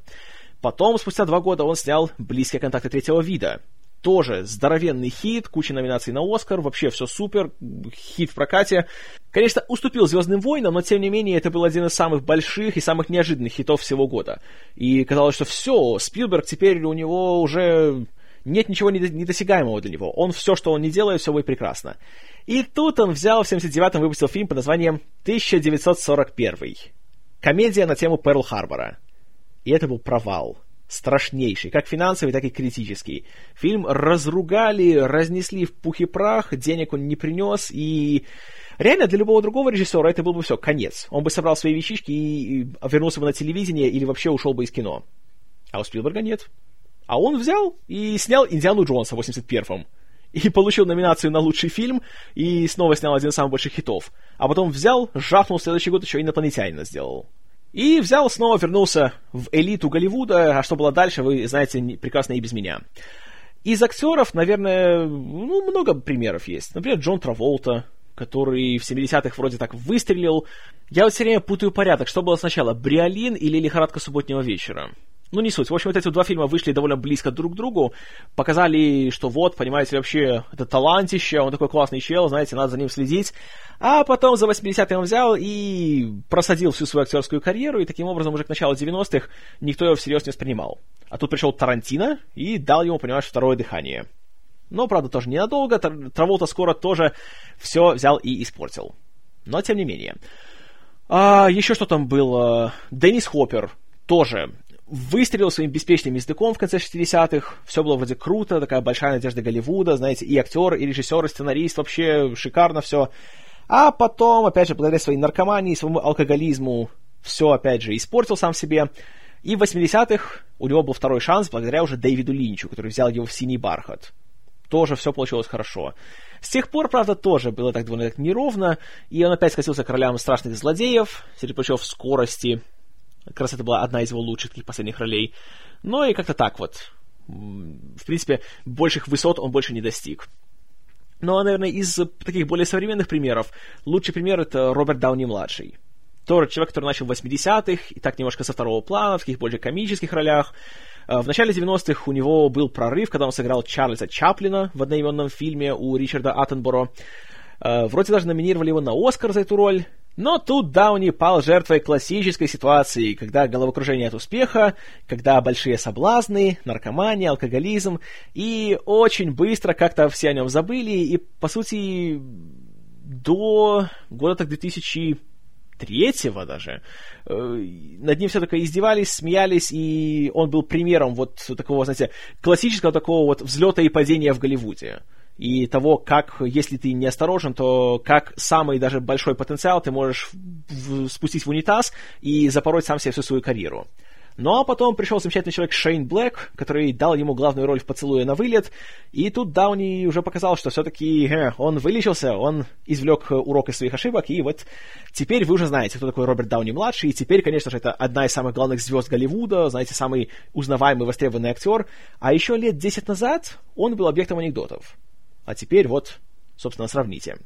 Speaker 1: Потом, спустя два года, он снял «Близкие контакты третьего вида». Тоже здоровенный хит, куча номинаций на Оскар, вообще все супер, хит в прокате. Конечно, уступил «Звездным войнам», но тем не менее это был один из самых больших и самых неожиданных хитов всего года. И казалось, что все, Спилберг теперь у него уже нет ничего недосягаемого для него. Он все, что он не делает, все будет прекрасно. И тут он взял в 79-м выпустил фильм под названием «1941». Комедия на тему Перл-Харбора. И это был провал. Страшнейший, как финансовый, так и критический. Фильм разругали, разнесли в пух и прах, денег он не принес, и реально для любого другого режиссера это был бы все, конец. Он бы собрал свои вещички и вернулся бы на телевидение или вообще ушел бы из кино. А у Спилберга нет. А он взял и снял «Индиану Джонса» в 81-м. И получил номинацию на лучший фильм, и снова снял один из самых больших хитов. А потом взял, жахнул в следующий год еще «Инопланетянина» сделал. И взял, снова вернулся в элиту Голливуда, а что было дальше, вы знаете прекрасно и без меня. Из актеров, наверное, ну, много примеров есть. Например, Джон Траволта, который в 70-х вроде так выстрелил. Я вот все время путаю порядок, что было сначала, Бриолин или Лихорадка субботнего вечера. Ну, не суть. В общем, вот эти два фильма вышли довольно близко друг к другу, показали, что вот, понимаете, вообще, это талантище, он такой классный чел, знаете, надо за ним следить. А потом за 80-е он взял и просадил всю свою актерскую карьеру, и таким образом уже к началу 90-х никто его всерьез не воспринимал. А тут пришел Тарантино и дал ему, понимаешь, второе дыхание. Но, правда, тоже ненадолго. Траволта скоро тоже все взял и испортил. Но, тем не менее. А, еще что там было? Деннис Хоппер тоже выстрелил своим беспечным языком в конце 60-х, все было вроде круто, такая большая надежда Голливуда, знаете, и актер, и режиссер, и сценарист, вообще шикарно все. А потом, опять же, благодаря своей наркомании, своему алкоголизму, все, опять же, испортил сам себе. И в 80-х у него был второй шанс благодаря уже Дэвиду Линчу, который взял его в «Синий бархат». Тоже все получилось хорошо. С тех пор, правда, тоже было так довольно так неровно, и он опять скатился к ролям страшных злодеев, среди прочего в скорости, как раз это была одна из его лучших таких последних ролей. Но и как-то так вот. В принципе, больших высот он больше не достиг. Ну, а, наверное, из таких более современных примеров, лучший пример — это Роберт Дауни-младший. Тоже человек, который начал в 80-х, и так немножко со второго плана, в таких более комических ролях. А, в начале 90-х у него был прорыв, когда он сыграл Чарльза Чаплина в одноименном фильме у Ричарда Аттенборо. А, вроде даже номинировали его на Оскар за эту роль, но тут Дауни пал жертвой классической ситуации, когда головокружение от успеха, когда большие соблазны, наркомания, алкоголизм, и очень быстро как-то все о нем забыли, и, по сути, до года так 2000 третьего даже, э, над ним все только издевались, смеялись, и он был примером вот такого, знаете, классического такого вот взлета и падения в Голливуде и того, как, если ты неосторожен, то как самый даже большой потенциал ты можешь в, спустить в унитаз и запороть сам себе всю свою карьеру. Ну а потом пришел замечательный человек Шейн Блэк, который дал ему главную роль в «Поцелуе на вылет», и тут Дауни уже показал, что все-таки э, он вылечился, он извлек урок из своих ошибок, и вот теперь вы уже знаете, кто такой Роберт Дауни-младший, и теперь, конечно же, это одна из самых главных звезд Голливуда, знаете, самый узнаваемый, востребованный актер, а еще лет 10 назад он был объектом анекдотов. А теперь вот, собственно, сравните.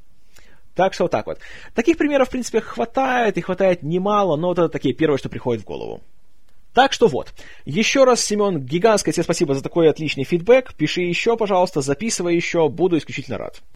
Speaker 1: Так что вот так вот. Таких примеров, в принципе, хватает, и хватает немало, но вот это такие первые, что приходит в голову. Так что вот. Еще раз, Семен, гигантское тебе спасибо за такой отличный фидбэк. Пиши еще, пожалуйста, записывай еще, буду исключительно рад.